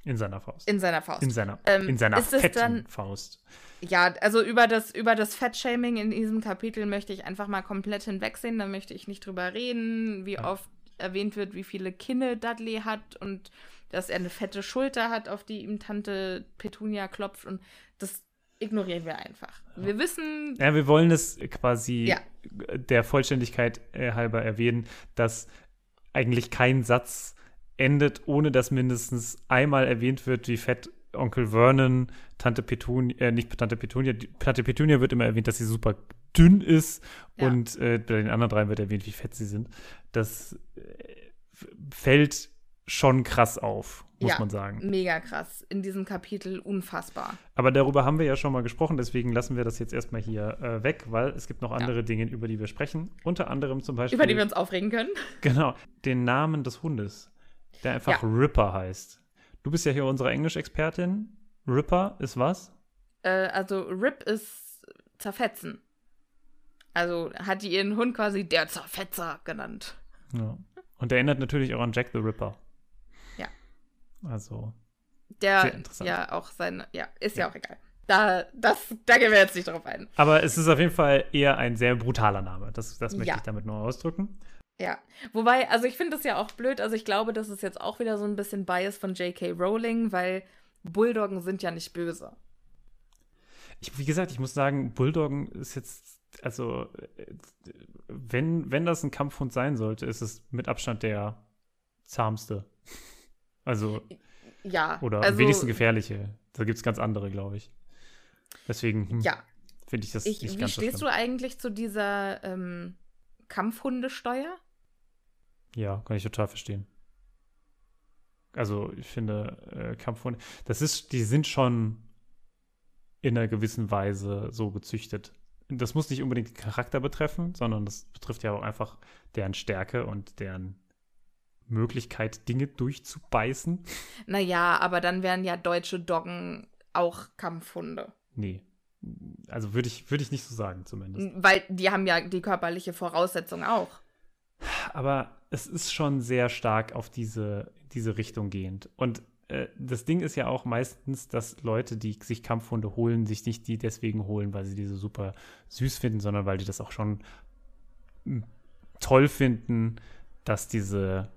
in seiner Faust. in seiner Faust. In seiner, Ähm, in seiner fetten dann- Faust. Ja, also über das, über das Fettshaming in diesem Kapitel möchte ich einfach mal komplett hinwegsehen. Da möchte ich nicht drüber reden, wie oft erwähnt wird, wie viele Kinne Dudley hat und dass er eine fette Schulter hat, auf die ihm Tante Petunia klopft. Und das ignorieren wir einfach. Wir wissen. Ja, wir wollen es quasi Ja. der Vollständigkeit äh, halber erwähnen, dass eigentlich kein Satz endet, ohne dass mindestens einmal erwähnt wird, wie fett Onkel Vernon, Tante Petunia, äh, nicht Tante Petunia, die, Tante Petunia wird immer erwähnt, dass sie super dünn ist Ja. und äh, bei den anderen dreien wird erwähnt, wie fett sie sind. Das äh, fällt schon krass auf, muss ja, man sagen. Mega krass. In diesem Kapitel unfassbar. Aber darüber haben wir ja schon mal gesprochen, deswegen lassen wir das jetzt erstmal hier äh, weg, weil es gibt noch andere Dinge, über die wir sprechen. Unter anderem zum Beispiel Über die wir uns aufregen können. genau den Namen des Hundes, der einfach Ja. Ripper heißt. Du bist ja hier unsere Englischexpertin. Ripper ist was? Äh, also Rip ist zerfetzen. Also hat die ihren Hund quasi der Zerfetzer genannt. Ja. Und erinnert natürlich auch an Jack the Ripper. Ja. Also, Der Sehr interessant. ja auch sein, ja, ist ja, auch egal. Da, das, da gehen wir jetzt nicht drauf ein. aber es ist auf jeden Fall eher ein sehr brutaler Name. Das, das möchte Ja. ich damit nur ausdrücken. Ja, wobei, also ich finde das ja auch blöd. Also ich glaube, das ist jetzt auch wieder so ein bisschen Bias von J.K. Rowling, weil Bulldoggen sind ja nicht böse. Ich, wie gesagt, ich muss sagen, Bulldoggen ist jetzt, also, äh, wenn, wenn das ein Kampfhund sein sollte, ist es mit Abstand der zahmste. Also, Ja, oder am also, wenigsten gefährliche. Da gibt es ganz andere, glaube ich. Deswegen hm, Ja, finde ich das ich, nicht wie ganz so stehst schlimm. du eigentlich zu dieser ähm, Kampfhundesteuer? Ja, kann ich total verstehen. Also, ich finde, äh, Kampfhunde, das ist, die sind schon in einer gewissen Weise so gezüchtet. Das muss nicht unbedingt den Charakter betreffen, sondern das betrifft ja auch einfach deren Stärke und deren Möglichkeit, Dinge durchzubeißen. Naja, aber dann wären ja deutsche Doggen auch Kampfhunde. Nee. Also würde ich, würde ich nicht so sagen, zumindest. Weil die haben ja die körperliche Voraussetzung auch. Aber es ist schon sehr stark auf diese, diese Richtung gehend. Und äh, das Ding ist ja auch meistens, dass Leute, die sich Kampfhunde holen, sich nicht die deswegen holen, weil sie diese super süß finden, sondern weil die das auch schon mm, toll finden, dass diese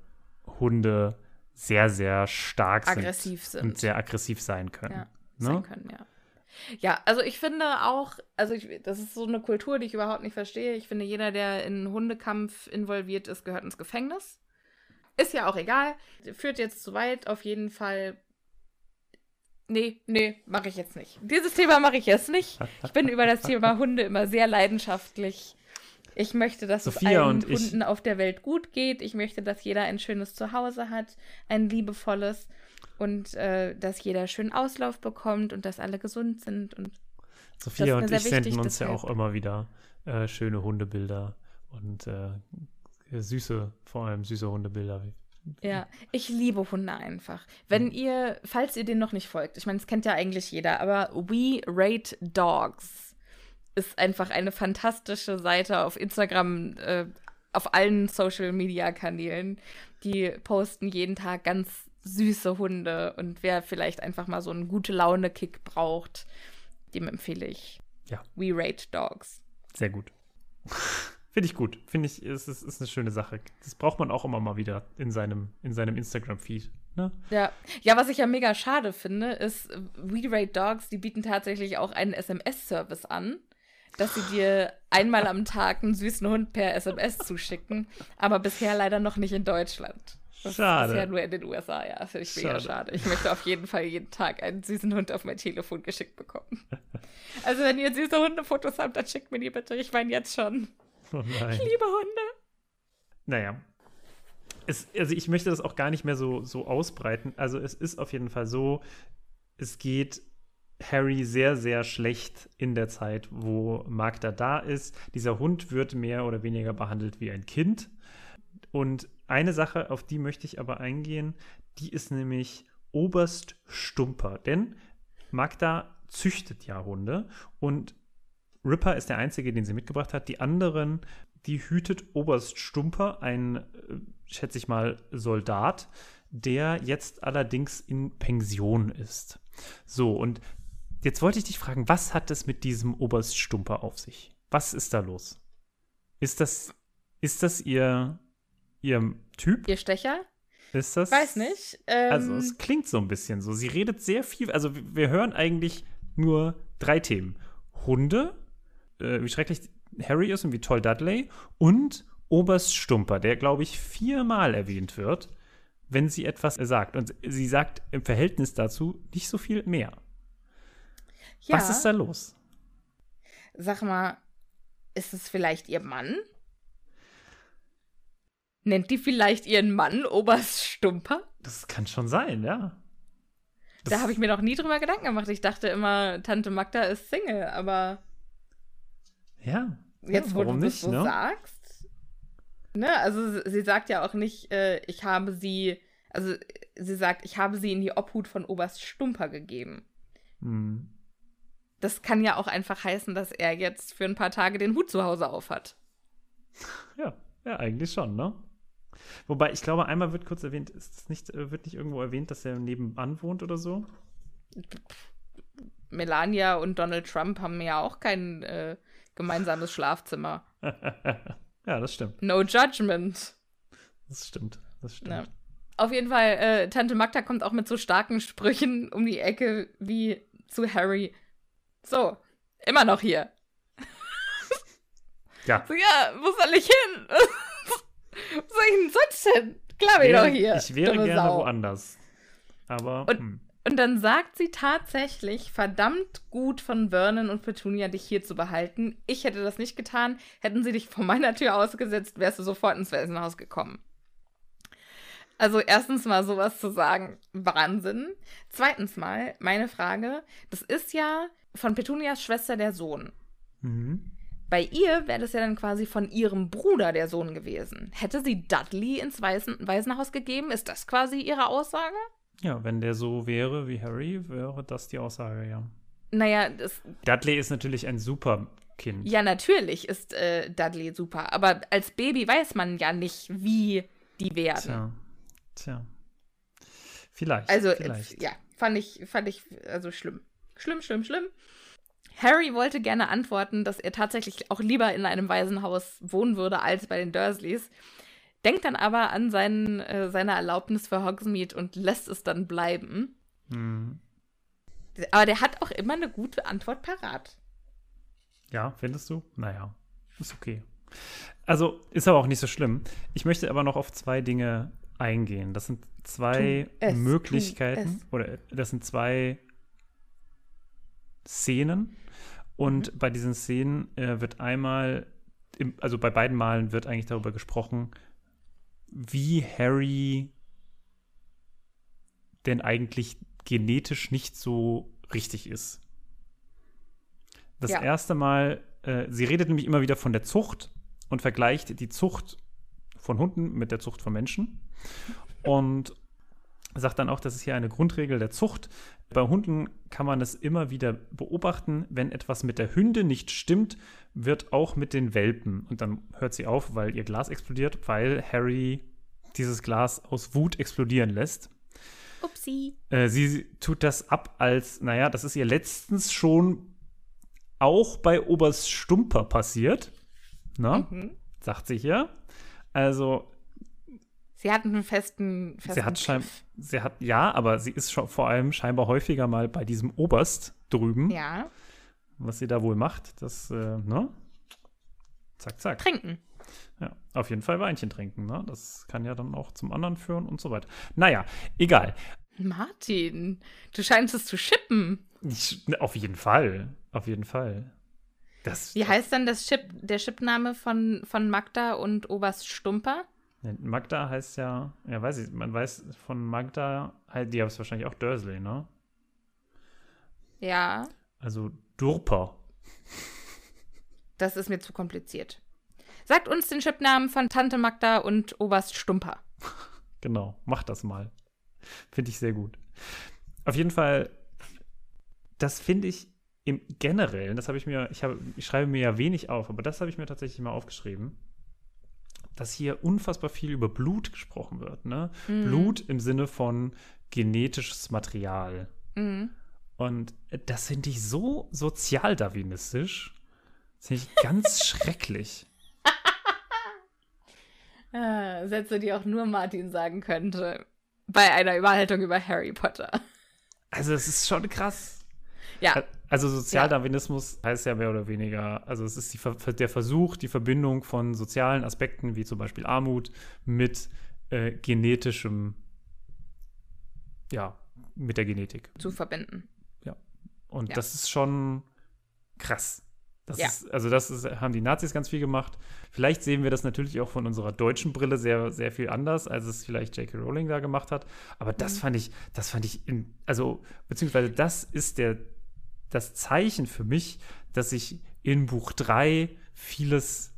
Hunde sehr, sehr stark Aggressiv sind, sind. und sehr aggressiv sein können. Ja, ne? sein können, ja. Ja, also ich finde auch, also ich, das ist so eine Kultur, die ich überhaupt nicht verstehe. Ich finde, jeder, der in Hundekampf involviert ist, gehört ins Gefängnis. Ist ja auch egal. Führt jetzt zu weit, auf jeden Fall. Nee, nee, mache ich jetzt nicht. Dieses Thema mache ich jetzt nicht. Ich bin über das Thema Hunde immer sehr leidenschaftlich. Ich möchte, dass es Sophia allen und ich- auf der Welt gut geht. Ich möchte, dass jeder ein schönes Zuhause hat, ein liebevolles und äh, dass jeder schön Auslauf bekommt und dass alle gesund sind. Und Sophia und ich senden uns ja deshalb. auch immer wieder äh, schöne Hundebilder und äh, süße, vor allem süße Hundebilder. ja, ich liebe Hunde einfach. Wenn ihr, falls ihr den noch nicht folgt, ich meine, das kennt ja eigentlich jeder, aber We Rate Dogs ist einfach eine fantastische Seite auf Instagram, äh, auf allen Social Media Kanälen. Die posten jeden Tag ganz süße Hunde und wer vielleicht einfach mal so einen gute Laune Kick braucht, dem empfehle ich Ja. We Rate Dogs. Sehr gut. Finde ich gut. Finde ich, es ist, ist eine schöne Sache. Das braucht man auch immer mal wieder in seinem, in seinem Instagram-Feed. Ne? Ja. ja, was ich ja mega schade finde, ist, We Rate Dogs, die bieten tatsächlich auch einen SMS-Service an, dass sie dir einmal am Tag einen süßen Hund per SMS zuschicken, aber bisher leider noch nicht in Deutschland. Das Schade. bisher nur in den USA, ja, finde ich mega Schade. schade. Ich möchte auf jeden Fall jeden Tag einen süßen Hund auf mein Telefon geschickt bekommen. Also wenn ihr süße Hundefotos habt, dann schickt mir die bitte. Ich meine jetzt schon. Oh. Ich liebe Hunde. Naja. Es, also ich möchte das auch gar nicht mehr so, so ausbreiten. Also es ist auf jeden Fall so, es geht Harry sehr, sehr schlecht in der Zeit, wo Magda da ist. Dieser Hund wird mehr oder weniger behandelt wie ein Kind. Und eine Sache, auf die möchte ich aber eingehen, die ist nämlich oberst stumper. Denn Magda züchtet ja Hunde und Ripper ist der einzige, den sie mitgebracht hat. Die anderen, die hütet Oberst Stumper, ein, äh, schätze ich mal, Soldat, der jetzt allerdings in Pension ist. So, und jetzt wollte ich dich fragen, was hat es mit diesem Oberst Stumper auf sich? Was ist da los? Ist das, ist das ihr, ihr Typ? Ihr Stecher? Ist das? Weiß nicht. Ähm, Also es klingt so ein bisschen so. Sie redet sehr viel. Also wir wir hören eigentlich nur drei Themen. Hunde, äh, wie schrecklich Harry ist und wie toll Dudley und Oberst Stumper, der, glaube ich, viermal erwähnt wird, wenn sie etwas sagt. Und sie sagt im Verhältnis dazu nicht so viel mehr. Ja. Was ist da los? Sag mal, ist es vielleicht ihr Mann? Nennt die vielleicht ihren Mann Oberst Stumper? Das kann schon sein, ja. da habe ich mir noch nie drüber Gedanken gemacht. Ich dachte immer, Tante Magda ist Single, aber Ja. jetzt, ja, wo du das nicht, so ne? sagst. Ne, also sie sagt ja auch nicht, äh, ich habe sie, also sie sagt, ich habe sie in die Obhut von Oberst Stumper gegeben. Hm. Das kann ja auch einfach heißen, dass er jetzt für ein paar Tage den Hut zu Hause aufhat. Ja, ja, eigentlich schon, ne? Wobei, ich glaube, einmal wird kurz erwähnt, ist es nicht, äh, wird nicht irgendwo erwähnt, dass er nebenan wohnt oder so? Melania und Donald Trump haben ja auch kein äh, gemeinsames Schlafzimmer. ja, das stimmt. No judgment. Das stimmt. Das stimmt. Ja. Auf jeden Fall, äh, Tante Magda kommt auch mit so starken Sprüchen um die Ecke wie zu Harry. So, immer noch hier. Ja. So, ja, wo soll ich hin? wo soll ich denn sonst hin? Klar bin ich Wäre- doch hier. Ich wäre gerne Sau. woanders. Aber Und- hm. Und dann sagt sie tatsächlich, verdammt gut von Vernon und Petunia, dich hier zu behalten. Ich hätte das nicht getan. Hätten sie dich vor meiner Tür ausgesetzt, wärst du sofort ins Waisenhaus gekommen. Also erstens mal sowas zu sagen, Wahnsinn. Zweitens mal, meine Frage, das ist ja von Petunias Schwester der Sohn. Mhm. Bei ihr wäre das ja dann quasi von ihrem Bruder der Sohn gewesen. Hätte sie Dudley ins Waisen Waisenhaus gegeben? Ist das quasi ihre Aussage? Ja, wenn der so wäre wie Harry, wäre das die Aussage, ja. Naja, das, Dudley ist natürlich ein super Kind. Ja, natürlich ist äh, Dudley super, aber als Baby weiß man ja nicht, wie die werden. Tja. Tja. Vielleicht. also, vielleicht. ja, fand ich, fand ich, also schlimm. Schlimm, schlimm, schlimm. Harry wollte gerne antworten, dass er tatsächlich auch lieber in einem Waisenhaus wohnen würde als bei den Dursleys. Denkt dann aber an seinen, äh, seine Erlaubnis für Hogsmeade und lässt es dann bleiben. Hm. Aber der hat auch immer eine gute Antwort parat. Ja, findest du? Naja, ist okay. Also, ist aber auch nicht so schlimm. Ich möchte aber noch auf zwei Dinge eingehen. Das sind zwei es, Möglichkeiten oder das sind zwei Szenen. Und bei diesen Szenen äh, wird einmal, im, also bei beiden Malen wird eigentlich darüber gesprochen, wie Harry denn eigentlich genetisch nicht so richtig ist. Das Ja. erste Mal, äh, sie redet nämlich immer wieder von der Zucht und vergleicht die Zucht von Hunden mit der Zucht von Menschen. Und sagt dann auch, das ist hier eine Grundregel der Zucht. Bei Hunden kann man es immer wieder beobachten, wenn etwas mit der Hünde nicht stimmt, wird auch mit den Welpen. Und dann hört sie auf, weil ihr Glas explodiert, weil Harry dieses Glas aus Wut explodieren lässt. Upsi. Äh, sie tut das ab als, naja, das ist ihr letztens schon auch bei Oberst Stumper passiert. Na, Mhm. sagt sie hier. Also, Sie hat einen festen, festen sie hat schein, sie hat, ja, aber sie ist schon vor allem scheinbar häufiger mal bei diesem Oberst drüben. Ja. Was sie da wohl macht, das, äh, ne? Zack, zack. Trinken. Ja, auf jeden Fall Weinchen trinken, ne? Das kann ja dann auch zum anderen führen und so weiter. Naja, egal. Martin, du scheinst es zu schippen. Ich, auf jeden Fall. Auf jeden Fall. Das, Wie heißt dann das Chip, der Chipname von, von Magda und Oberst Stumper? Magda heißt ja, ja, weiß ich, man weiß von Magda, halt, die heißt wahrscheinlich auch Dursley, ne? Ja, Also Durper. das ist mir zu kompliziert. Sagt uns den Chipnamen von Tante Magda und Oberst Stumper. Genau, mach das mal. Finde ich sehr gut. Auf jeden Fall, das finde ich im Generellen, das habe ich mir, ich, habe, ich schreibe mir ja wenig auf, aber das habe ich mir tatsächlich mal aufgeschrieben, dass hier unfassbar viel über Blut gesprochen wird. Ne? Blut im Sinne von genetisches Material. Mhm. Und das finde ich so sozialdarwinistisch. Das finde ich ganz schrecklich. Ah, Sätze, die auch nur Martin sagen könnte. Bei einer Überhaltung über Harry Potter. Also, es ist schon krass. Ja. Also Sozialdarwinismus ja. heißt ja mehr oder weniger, also es ist die, der Versuch, die Verbindung von sozialen Aspekten wie zum Beispiel Armut mit äh, genetischem, ja, mit der Genetik. Zu verbinden. Ja. Und ja. das ist schon krass. Das ja. ist, also das ist, haben die Nazis ganz viel gemacht. Vielleicht sehen wir das natürlich auch von unserer deutschen Brille sehr, sehr viel anders, als es vielleicht J.K. Rowling da gemacht hat. Aber das mhm. fand ich, das fand ich, in, also beziehungsweise das ist der, das Zeichen für mich, dass sich in Buch 3 vieles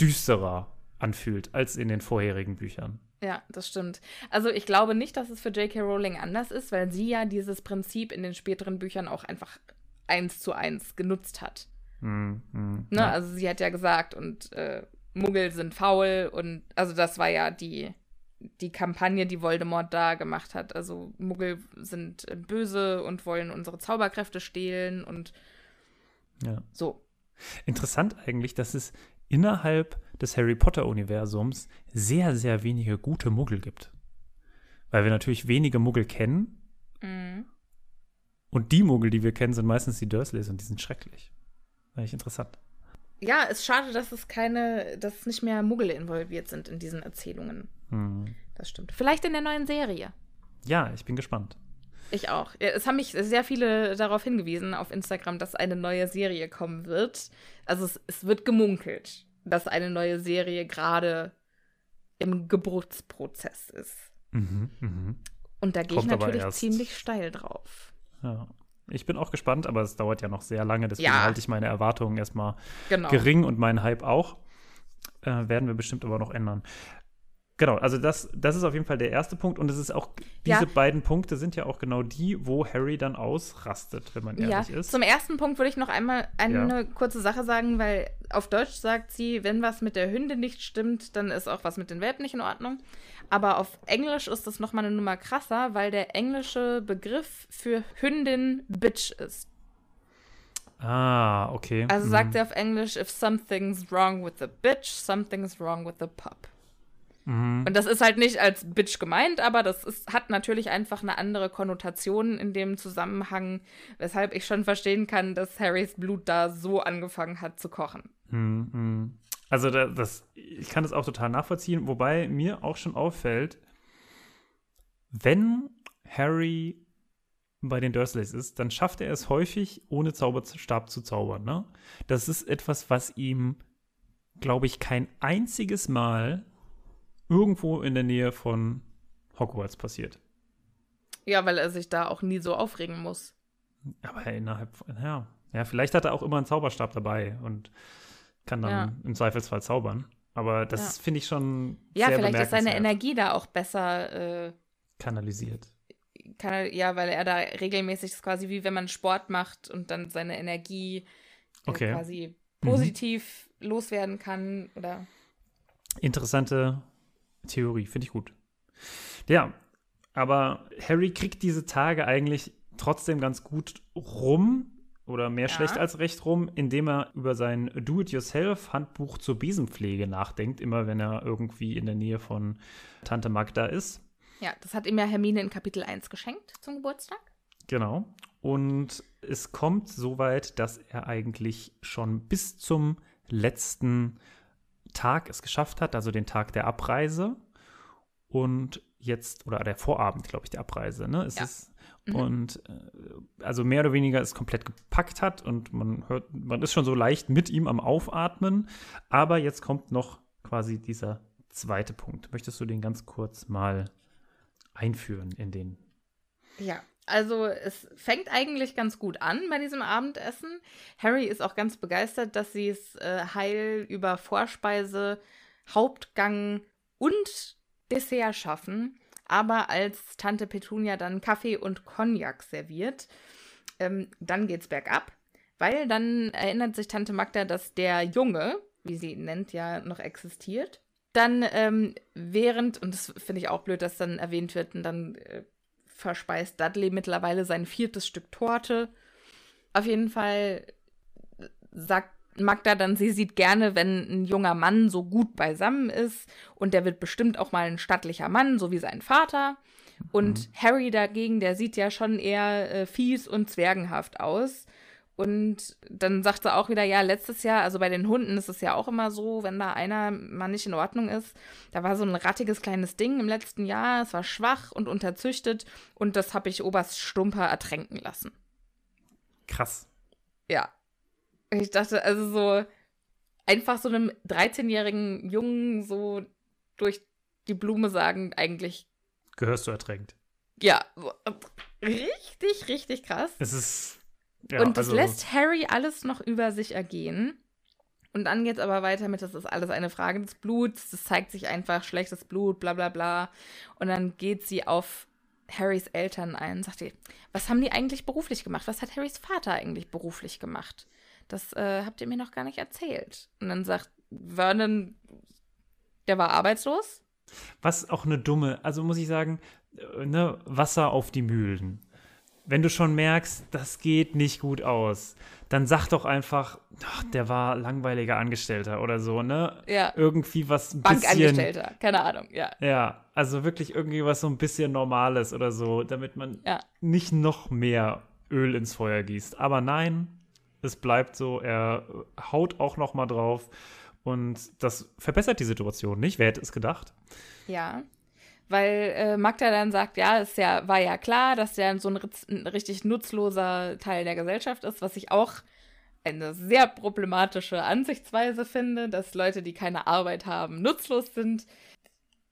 düsterer anfühlt als in den vorherigen Büchern. Ja, das stimmt. Also ich glaube nicht, dass es für J.K. Rowling anders ist, weil sie ja dieses Prinzip in den späteren Büchern auch einfach eins zu eins genutzt hat. Mm, mm, ne? Ja. Also sie hat ja gesagt, und äh, Muggel sind faul und also das war ja die, die Kampagne, die Voldemort da gemacht hat. Also Muggel sind äh, böse und wollen unsere Zauberkräfte stehlen und ja. so. Interessant eigentlich, dass es innerhalb des Harry Potter-Universums sehr, sehr wenige gute Muggel gibt. Weil wir natürlich wenige Muggel kennen. Mhm. Und die Muggel, die wir kennen, sind meistens die Dursleys und die sind schrecklich. Eigentlich interessant. Ja, es ist schade, dass es keine, dass nicht mehr Muggel involviert sind in diesen Erzählungen. Mhm. Das stimmt. Vielleicht in der neuen Serie. Ja, ich bin gespannt. Ich auch. Es haben mich sehr viele darauf hingewiesen auf Instagram, dass eine neue Serie kommen wird. Also es, es wird gemunkelt, dass eine neue Serie gerade im Geburtsprozess ist. Mhm, mh. Und da gehe ich natürlich ziemlich steil drauf. Ja. Ich bin auch gespannt, aber es dauert ja noch sehr lange, deswegen ja. halte ich meine Erwartungen erstmal genau. gering und meinen Hype auch. Äh, werden wir bestimmt aber noch ändern. Genau, also das, das ist auf jeden Fall der erste Punkt und es ist auch, diese ja. beiden Punkte sind ja auch genau die, wo Harry dann ausrastet, wenn man ehrlich ja. ist. Zum ersten Punkt würde ich noch einmal eine ja. kurze Sache sagen, weil auf Deutsch sagt sie, wenn was mit der Hündin nicht stimmt, dann ist auch was mit den Welpen nicht in Ordnung. Aber auf Englisch ist das nochmal eine Nummer krasser, weil der englische Begriff für Hündin Bitch ist. Ah, okay. Also sagt mhm. sie auf Englisch, if something's wrong with the bitch, something's wrong with the pup. Mhm. Und das ist halt nicht als Bitch gemeint, aber das ist, hat natürlich einfach eine andere Konnotation in dem Zusammenhang, weshalb ich schon verstehen kann, dass Harrys Blut da so angefangen hat zu kochen. Mhm. Also das, ich kann das auch total nachvollziehen, wobei mir auch schon auffällt, wenn Harry bei den Dursleys ist, dann schafft er es häufig, ohne Zauberstab zu zaubern. Ne? Das ist etwas, was ihm, glaube ich, kein einziges Mal irgendwo in der Nähe von Hogwarts passiert. Ja, weil er sich da auch nie so aufregen muss. Aber innerhalb von, ja. Ja, vielleicht hat er auch immer einen Zauberstab dabei und kann dann ja. im Zweifelsfall zaubern. Aber das ja. finde ich schon. Ja, vielleicht ist seine Energie da auch besser äh, kanalisiert. Kann ja, weil er da regelmäßig ist quasi wie wenn man Sport macht und dann seine Energie äh, okay. quasi positiv mhm. loswerden kann oder. Interessante Theorie, finde ich gut. Ja, aber Harry kriegt diese Tage eigentlich trotzdem ganz gut rum oder mehr ja. schlecht als recht rum, indem er über sein Do-it-yourself-Handbuch zur Besenpflege nachdenkt, immer wenn er irgendwie in der Nähe von Tante Magda ist. Ja, das hat ihm ja Hermine in Kapitel 1 geschenkt zum Geburtstag. Genau. Und es kommt so weit, dass er eigentlich schon bis zum letzten Tag es geschafft hat, also den Tag der Abreise. Und jetzt, oder der Vorabend, glaube ich, der Abreise, ne? Es ja. ist, mhm. Und äh, also mehr oder weniger es komplett gepackt hat und man hört, man ist schon so leicht mit ihm am Aufatmen. Aber jetzt kommt noch quasi dieser zweite Punkt. Möchtest du den ganz kurz mal einführen in den? Ja, also es fängt eigentlich ganz gut an bei diesem Abendessen. Harry ist auch ganz begeistert, dass sie es äh, heil über Vorspeise, Hauptgang und Dessert schaffen. Aber als Tante Petunia dann Kaffee und Cognac serviert, ähm, dann geht's bergab. Weil dann erinnert sich Tante Magda, dass der Junge, wie sie ihn nennt, ja noch existiert. Dann ähm, während, und das finde ich auch blöd, dass dann erwähnt wird, und dann äh, verspeist Dudley mittlerweile sein viertes Stück Torte. Auf jeden Fall sagt Magda dann, sie sieht gerne, wenn ein junger Mann so gut beisammen ist und der wird bestimmt auch mal ein stattlicher Mann, so wie sein Vater. Und Mhm. Harry dagegen, der sieht ja schon eher äh, fies und zwergenhaft aus. Und dann sagt sie auch wieder, ja, letztes Jahr, also bei den Hunden ist es ja auch immer so, wenn da einer mal nicht in Ordnung ist, da war so ein rattiges kleines Ding im letzten Jahr, es war schwach und unterzüchtet und das habe ich Oberst Stumper ertränken lassen. Krass. Ja. Ich dachte, also so einfach so einem 13-jährigen Jungen so durch die Blume sagen, eigentlich, Gehörst du ertränkt. ja, richtig, richtig krass. Es ist. Ja, und das also, lässt Harry alles noch über sich ergehen. Und dann geht es aber weiter mit, das ist alles eine Frage des Bluts, das zeigt sich einfach schlechtes Blut, bla bla bla. Und dann geht sie auf Harrys Eltern ein und sagt ihr, was haben die eigentlich beruflich gemacht? Was hat Harrys Vater eigentlich beruflich gemacht? Das äh, habt ihr mir noch gar nicht erzählt. Und dann sagt Vernon, der war arbeitslos. Was auch eine dumme, also muss ich sagen, äh, ne, Wasser auf die Mühlen. Wenn du schon merkst, das geht nicht gut aus, dann sag doch einfach, ach, der war langweiliger Angestellter oder so, ne? Ja, Irgendwie was ein bisschen. Bankangestellter, keine Ahnung, ja. Ja, also wirklich irgendwie was so ein bisschen Normales oder so, damit man Ja. nicht noch mehr Öl ins Feuer gießt. Aber nein, es bleibt so, er haut auch noch mal drauf und das verbessert die Situation nicht. Wer hätte es gedacht? Ja, weil äh, Magda dann sagt, ja, es ja, war ja klar, dass der so ein, ein richtig nutzloser Teil der Gesellschaft ist, was ich auch eine sehr problematische Ansichtsweise finde, dass Leute, die keine Arbeit haben, nutzlos sind.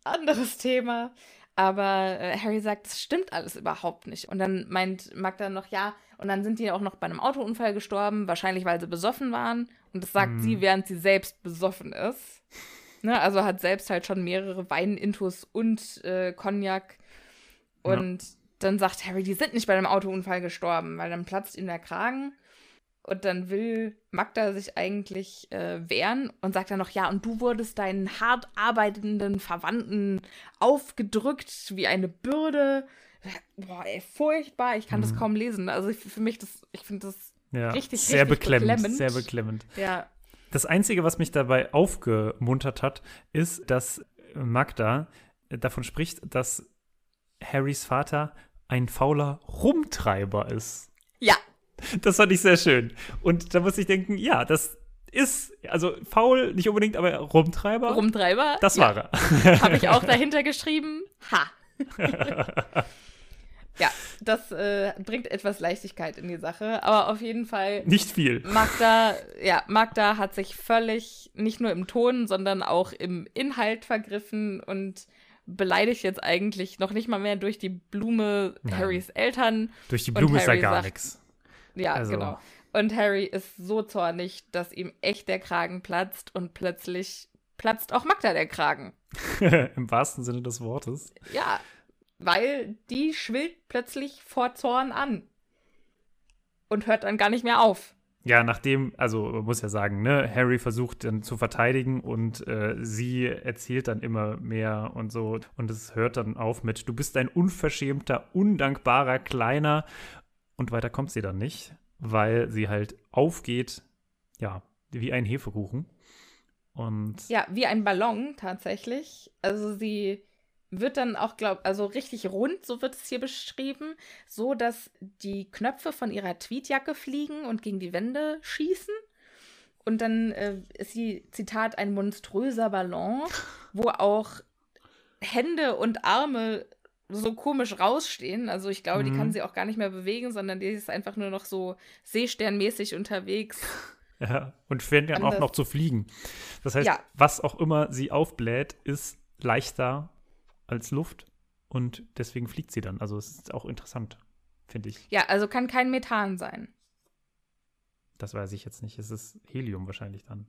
Anderes Thema. Aber äh, Harry sagt, das stimmt alles überhaupt nicht. Und dann meint Magda noch, ja, und dann sind die auch noch bei einem Autounfall gestorben, wahrscheinlich weil sie besoffen waren. Und das sagt Hm. sie, während sie selbst besoffen ist. Ne, also hat selbst halt schon mehrere Weinintus und äh, Cognac. Ja. Und dann sagt Harry, die sind nicht bei einem Autounfall gestorben, weil dann platzt ihm der Kragen. Und dann will Magda sich eigentlich äh, wehren und sagt dann noch, ja, und du wurdest deinen hart arbeitenden Verwandten aufgedrückt wie eine Bürde. Boah, ey, furchtbar. Ich kann das Mhm. kaum lesen. Also für mich, das, ich finde das, Ja, Richtig, sehr richtig beklemmend, beklemmend. sehr beklemmend. ja, Das Einzige, was mich dabei aufgemuntert hat, ist, dass Magda davon spricht, dass Harrys Vater ein fauler Rumtreiber ist. ja, Das fand ich sehr schön. Und da muss ich denken, ja, das ist, also faul nicht unbedingt, aber Rumtreiber, Rumtreiber. das ja. war er. Habe ich auch dahinter geschrieben. Ha. ja, das äh, bringt etwas Leichtigkeit in die Sache. Aber auf jeden Fall, Nicht viel. Magda, ja, Magda hat sich völlig nicht nur im Ton, sondern auch im Inhalt vergriffen und beleidigt jetzt eigentlich noch nicht mal mehr durch die Blume Nein. Harrys Eltern. Durch die Blume ist Harry gar nichts. Ja, Also- genau. Und Harry ist so zornig, dass ihm echt der Kragen platzt und plötzlich platzt auch Magda der Kragen. Im wahrsten Sinne des Wortes. Ja, weil die schwillt plötzlich vor Zorn an. Und hört dann gar nicht mehr auf. Ja, nachdem, also man muss ja sagen, ne, Harry versucht dann zu verteidigen und äh, sie erzählt dann immer mehr und so. Und es hört dann auf mit, du bist ein unverschämter, undankbarer, kleiner. Und weiter kommt sie dann nicht, weil sie halt aufgeht, ja, wie ein Hefekuchen. Und Ja, wie ein Ballon tatsächlich. Also sie wird dann auch, glaub, also richtig rund, so wird es hier beschrieben, so dass die Knöpfe von ihrer Tweetjacke fliegen und gegen die Wände schießen. Und dann äh, ist sie, Zitat, ein monströser Ballon, wo auch Hände und Arme so komisch rausstehen. Also ich glaube, die Mhm. kann sie auch gar nicht mehr bewegen, sondern die ist einfach nur noch so seesternmäßig unterwegs. Ja, und fängt dann auch noch zu fliegen. Das heißt, Ja. was auch immer sie aufbläht, ist leichter als Luft und deswegen fliegt sie dann. Also es ist auch interessant, finde ich. Ja, also kann kein Methan sein. Das weiß ich jetzt nicht. Es ist Helium wahrscheinlich dann.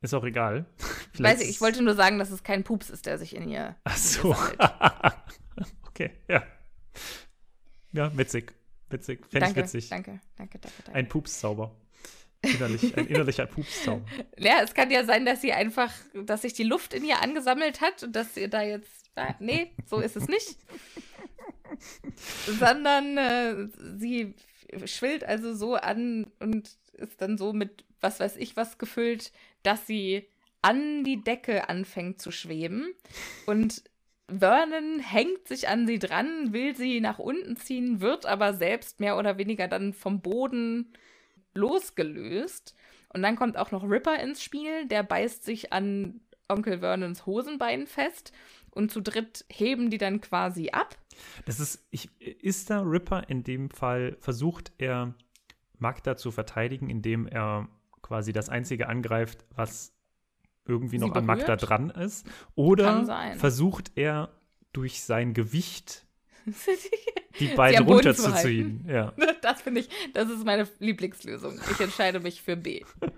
Ist auch egal. Weiß ich, ich wollte nur sagen, dass es kein Pups ist, der sich in ihr. Ach so. okay, ja. Ja, witzig. Witzig. Fände ich witzig. danke, danke, danke, danke. Ein Pupszauber. Innerlich, ein innerlicher Pupszauber. Ja, es kann ja sein, dass sie einfach, dass sich die Luft in ihr angesammelt hat und dass ihr da jetzt. Nee, so ist es nicht. Sondern äh, sie schwillt also so an und ist dann so mit was weiß ich was gefüllt, dass sie an die Decke anfängt zu schweben. Und Vernon hängt sich an sie dran, will sie nach unten ziehen, wird aber selbst mehr oder weniger dann vom Boden losgelöst. Und dann kommt auch noch Ripper ins Spiel, der beißt sich an Onkel Vernons Hosenbein fest und zu dritt heben die dann quasi ab. Das ist, ich, ist da Ripper in dem Fall, versucht er Magda zu verteidigen, indem er quasi das Einzige angreift, was irgendwie noch an Magda dran ist? Oder versucht er durch sein Gewicht die beiden runterzuziehen? Ja. Das finde ich, das ist meine Lieblingslösung. Ich entscheide mich für B.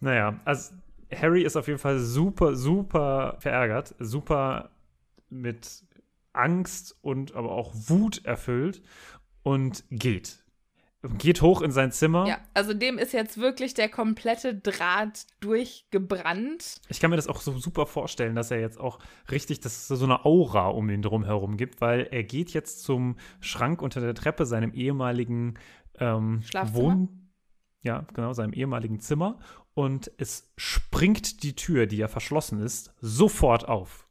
naja, also Harry ist auf jeden Fall super, super verärgert, super mit Angst und aber auch Wut erfüllt und geht. Geht hoch in sein Zimmer. Ja, also dem ist jetzt wirklich der komplette Draht durchgebrannt. Ich kann mir das auch so super vorstellen, dass er jetzt auch richtig, dass es so eine Aura um ihn drum herum gibt, weil er geht jetzt zum Schrank unter der Treppe, seinem ehemaligen ähm, Wohn ja, genau, seinem ehemaligen Zimmer und es springt die Tür, die ja verschlossen ist, sofort auf.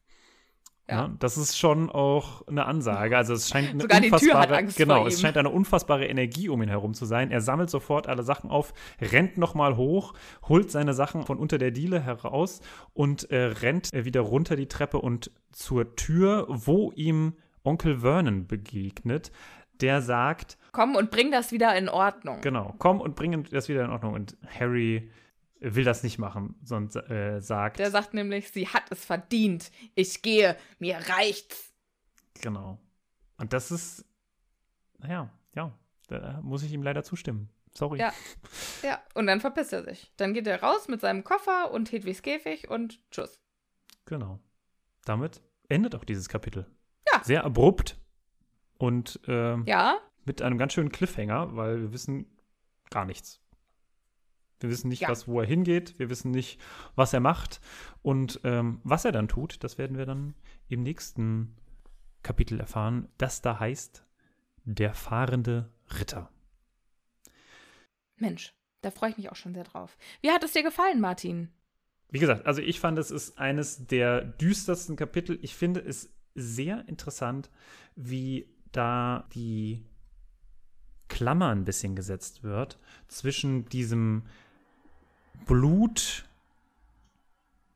Ja. ja. das ist schon auch eine Ansage. Also es scheint eine Sogar unfassbare, die Tür hat Angst genau, es scheint eine unfassbare Energie um ihn herum zu sein. Er sammelt sofort alle Sachen auf, rennt nochmal hoch, holt seine Sachen von unter der Diele heraus und äh, rennt äh, wieder runter die Treppe und zur Tür, wo ihm Onkel Vernon begegnet. Der sagt: Komm und bring das wieder in Ordnung. Genau, komm und bring das wieder in Ordnung. Und Harry will das nicht machen, sondern äh, sagt. Der sagt nämlich, sie hat es verdient. Ich gehe, mir reicht's. Genau. Und das ist, naja, ja, da muss ich ihm leider zustimmen. Sorry. Ja. Ja, und dann verpisst er sich. Dann geht er raus mit seinem Koffer und Hedwigs Käfig und tschüss. Genau. Damit endet auch dieses Kapitel. Ja. Sehr abrupt und äh, ja. mit einem ganz schönen Cliffhanger, weil wir wissen gar nichts. Wir wissen nicht, ja. was, wo er hingeht. Wir wissen nicht, was er macht. Und ähm, was er dann tut, das werden wir dann im nächsten Kapitel erfahren. Das da heißt Der fahrende Ritter. Mensch, da freue ich mich auch schon sehr drauf. Wie hat es dir gefallen, Martin? Wie gesagt, also ich fand, es ist eines der düstersten Kapitel. Ich finde es sehr interessant, wie da die Klammer ein bisschen gesetzt wird zwischen diesem Blut,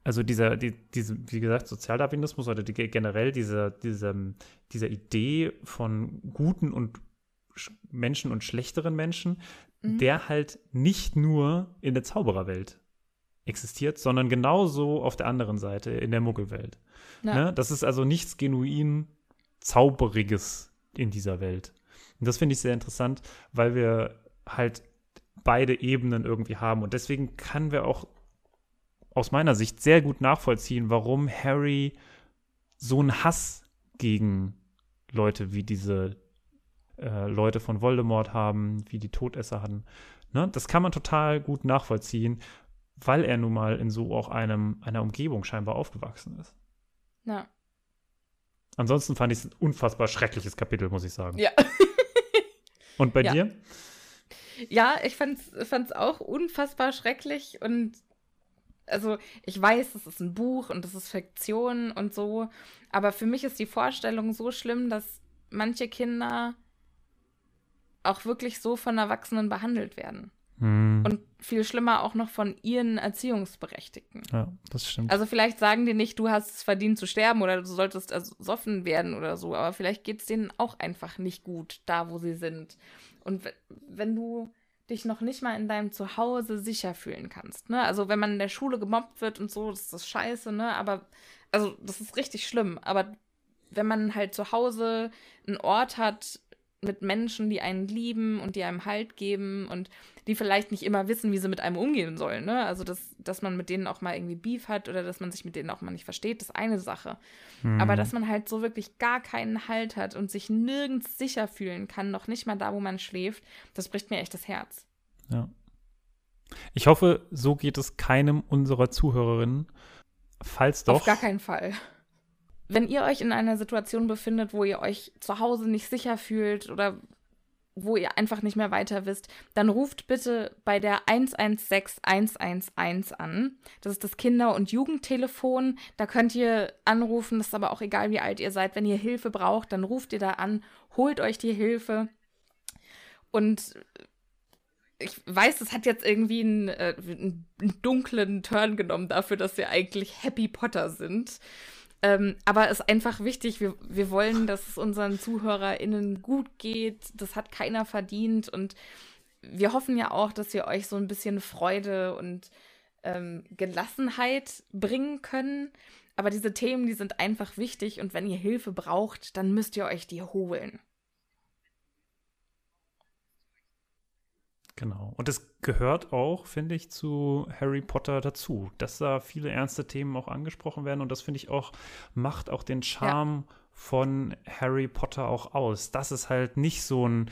also dieser, die, diese, wie gesagt, Sozialdarwinismus oder die, generell diese, diese, dieser Idee von guten und Menschen und schlechteren Menschen, mhm. der halt nicht nur in der Zaubererwelt existiert, sondern genauso auf der anderen Seite, in der Muggelwelt. Ja. Ne? Das ist also nichts genuin Zauberiges in dieser Welt. Und das finde ich sehr interessant, weil wir halt beide Ebenen irgendwie haben. Und deswegen können wir auch aus meiner Sicht sehr gut nachvollziehen, warum Harry so einen Hass gegen Leute wie diese äh, Leute von Voldemort haben, wie die Todesser hatten. Ne? Das kann man total gut nachvollziehen, weil er nun mal in so auch einem, einer Umgebung scheinbar aufgewachsen ist. Ja. Ansonsten fand ich es ein unfassbar schreckliches Kapitel, muss ich sagen. Ja. Und bei ja. dir? Ja, ich fand es auch unfassbar schrecklich und also ich weiß, das ist ein Buch und das ist Fiktion und so, aber für mich ist die Vorstellung so schlimm, dass manche Kinder auch wirklich so von Erwachsenen behandelt werden. Hm. Und viel schlimmer auch noch von ihren Erziehungsberechtigten. Ja, das stimmt. Also vielleicht sagen die nicht, du hast es verdient zu sterben oder du solltest ersoffen werden oder so, aber vielleicht geht es denen auch einfach nicht gut, da wo sie sind. Und wenn du dich noch nicht mal in deinem Zuhause sicher fühlen kannst, ne? Also wenn man in der Schule gemobbt wird und so, das ist das scheiße, ne? Aber, also das ist richtig schlimm. Aber wenn man halt zu Hause einen Ort hat, mit Menschen, die einen lieben und die einem Halt geben und die vielleicht nicht immer wissen, wie sie mit einem umgehen sollen. Ne? Also, dass, dass man mit denen auch mal irgendwie Beef hat oder dass man sich mit denen auch mal nicht versteht, ist eine Sache. Mhm. Aber dass man halt so wirklich gar keinen Halt hat und sich nirgends sicher fühlen kann, noch nicht mal da, wo man schläft, das bricht mir echt das Herz. Ja. Ich hoffe, so geht es keinem unserer Zuhörerinnen. Falls doch. Auf gar keinen Fall wenn ihr euch in einer Situation befindet, wo ihr euch zu Hause nicht sicher fühlt oder wo ihr einfach nicht mehr weiter wisst, dann ruft bitte bei der 116 111 an. Das ist das Kinder- und Jugendtelefon. Da könnt ihr anrufen. Das ist aber auch egal, wie alt ihr seid. Wenn ihr Hilfe braucht, dann ruft ihr da an, holt euch die Hilfe. Und ich weiß, es hat jetzt irgendwie einen, äh, einen, dunklen Turn genommen dafür, dass wir eigentlich Happy Potter sind. Ähm, aber es ist einfach wichtig, wir, wir wollen, dass es unseren ZuhörerInnen gut geht. Das hat keiner verdient. Und wir hoffen ja auch, dass wir euch so ein bisschen Freude und ähm, Gelassenheit bringen können. Aber diese Themen, die sind einfach wichtig. Und wenn ihr Hilfe braucht, dann müsst ihr euch die holen. Genau. Und es gehört auch, finde ich, zu Harry Potter dazu, dass da viele ernste Themen auch angesprochen werden. Und das finde ich auch, macht auch den Charme ja. von Harry Potter auch aus. Dass es halt nicht so ein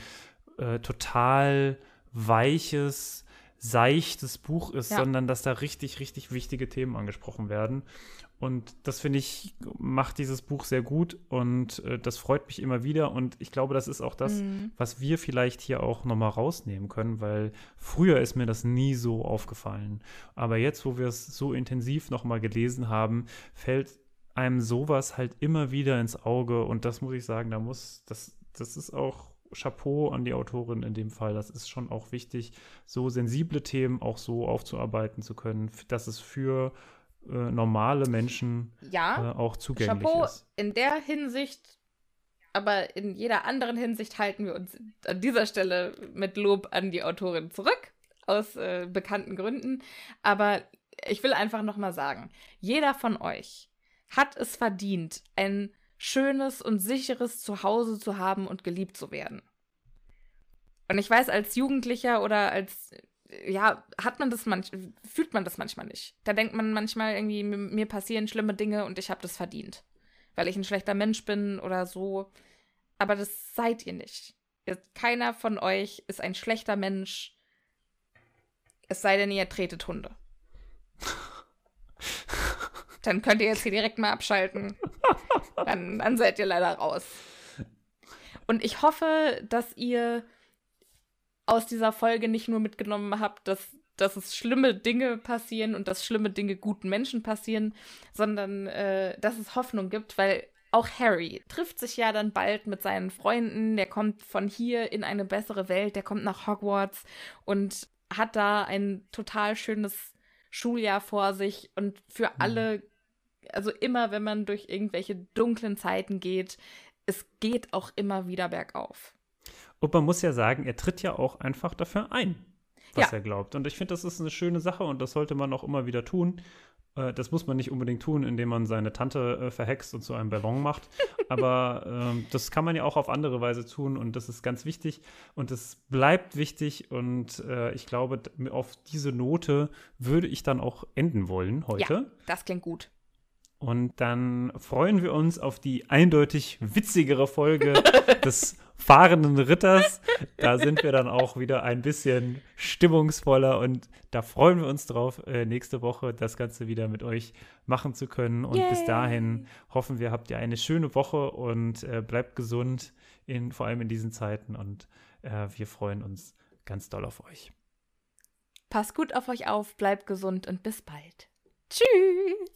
äh, total weiches, seichtes Buch ist, ja. sondern dass da richtig, richtig wichtige Themen angesprochen werden. Und das finde ich, macht dieses Buch sehr gut und äh, das freut mich immer wieder. Und ich glaube, das ist auch das, mhm. was wir vielleicht hier auch nochmal rausnehmen können, weil früher ist mir das nie so aufgefallen. Aber jetzt, wo wir es so intensiv nochmal gelesen haben, fällt einem sowas halt immer wieder ins Auge. Und das muss ich sagen, da muss, das, das ist auch Chapeau an die Autorin in dem Fall. Das ist schon auch wichtig, so sensible Themen auch so aufzuarbeiten zu können, dass es für äh, normale Menschen ja, äh, auch zugänglich Chapeau ist. In der Hinsicht, aber in jeder anderen Hinsicht halten wir uns an dieser Stelle mit Lob an die Autorin zurück, aus äh, bekannten Gründen. Aber ich will einfach nochmal sagen, jeder von euch hat es verdient, ein schönes und sicheres Zuhause zu haben und geliebt zu werden. Und ich weiß, als Jugendlicher oder als ja, hat man das manchmal, fühlt man das manchmal nicht. Da denkt man manchmal irgendwie, mir passieren schlimme Dinge und ich habe das verdient. Weil ich ein schlechter Mensch bin oder so. Aber das seid ihr nicht. Keiner von euch ist ein schlechter Mensch. Es sei denn, ihr tretet Hunde. Dann könnt ihr jetzt hier direkt mal abschalten. Dann, dann seid ihr leider raus. Und ich hoffe, dass ihr aus dieser Folge nicht nur mitgenommen habe, dass, dass es schlimme Dinge passieren und dass schlimme Dinge guten Menschen passieren, sondern äh, dass es Hoffnung gibt, weil auch Harry trifft sich ja dann bald mit seinen Freunden, der kommt von hier in eine bessere Welt, der kommt nach Hogwarts und hat da ein total schönes Schuljahr vor sich und für mhm. alle, also immer wenn man durch irgendwelche dunklen Zeiten geht, es geht auch immer wieder bergauf. Und man muss ja sagen, er tritt ja auch einfach dafür ein, was ja. er glaubt. Und ich finde, das ist eine schöne Sache und das sollte man auch immer wieder tun. Äh, das muss man nicht unbedingt tun, indem man seine Tante äh, verhext und zu einem Ballon macht. Aber ähm, das kann man ja auch auf andere Weise tun und das ist ganz wichtig und es bleibt wichtig. Und äh, ich glaube, auf diese Note würde ich dann auch enden wollen heute. Ja, das klingt gut. Und dann freuen wir uns auf die eindeutig witzigere Folge des fahrenden Ritters. Da sind wir dann auch wieder ein bisschen stimmungsvoller und da freuen wir uns drauf, äh, nächste Woche das Ganze wieder mit euch machen zu können. Und Yay. bis dahin hoffen wir, habt ihr eine schöne Woche und äh, bleibt gesund, in, vor allem in diesen Zeiten. Und äh, wir freuen uns ganz doll auf euch. Passt gut auf euch auf, bleibt gesund und bis bald. Tschüss!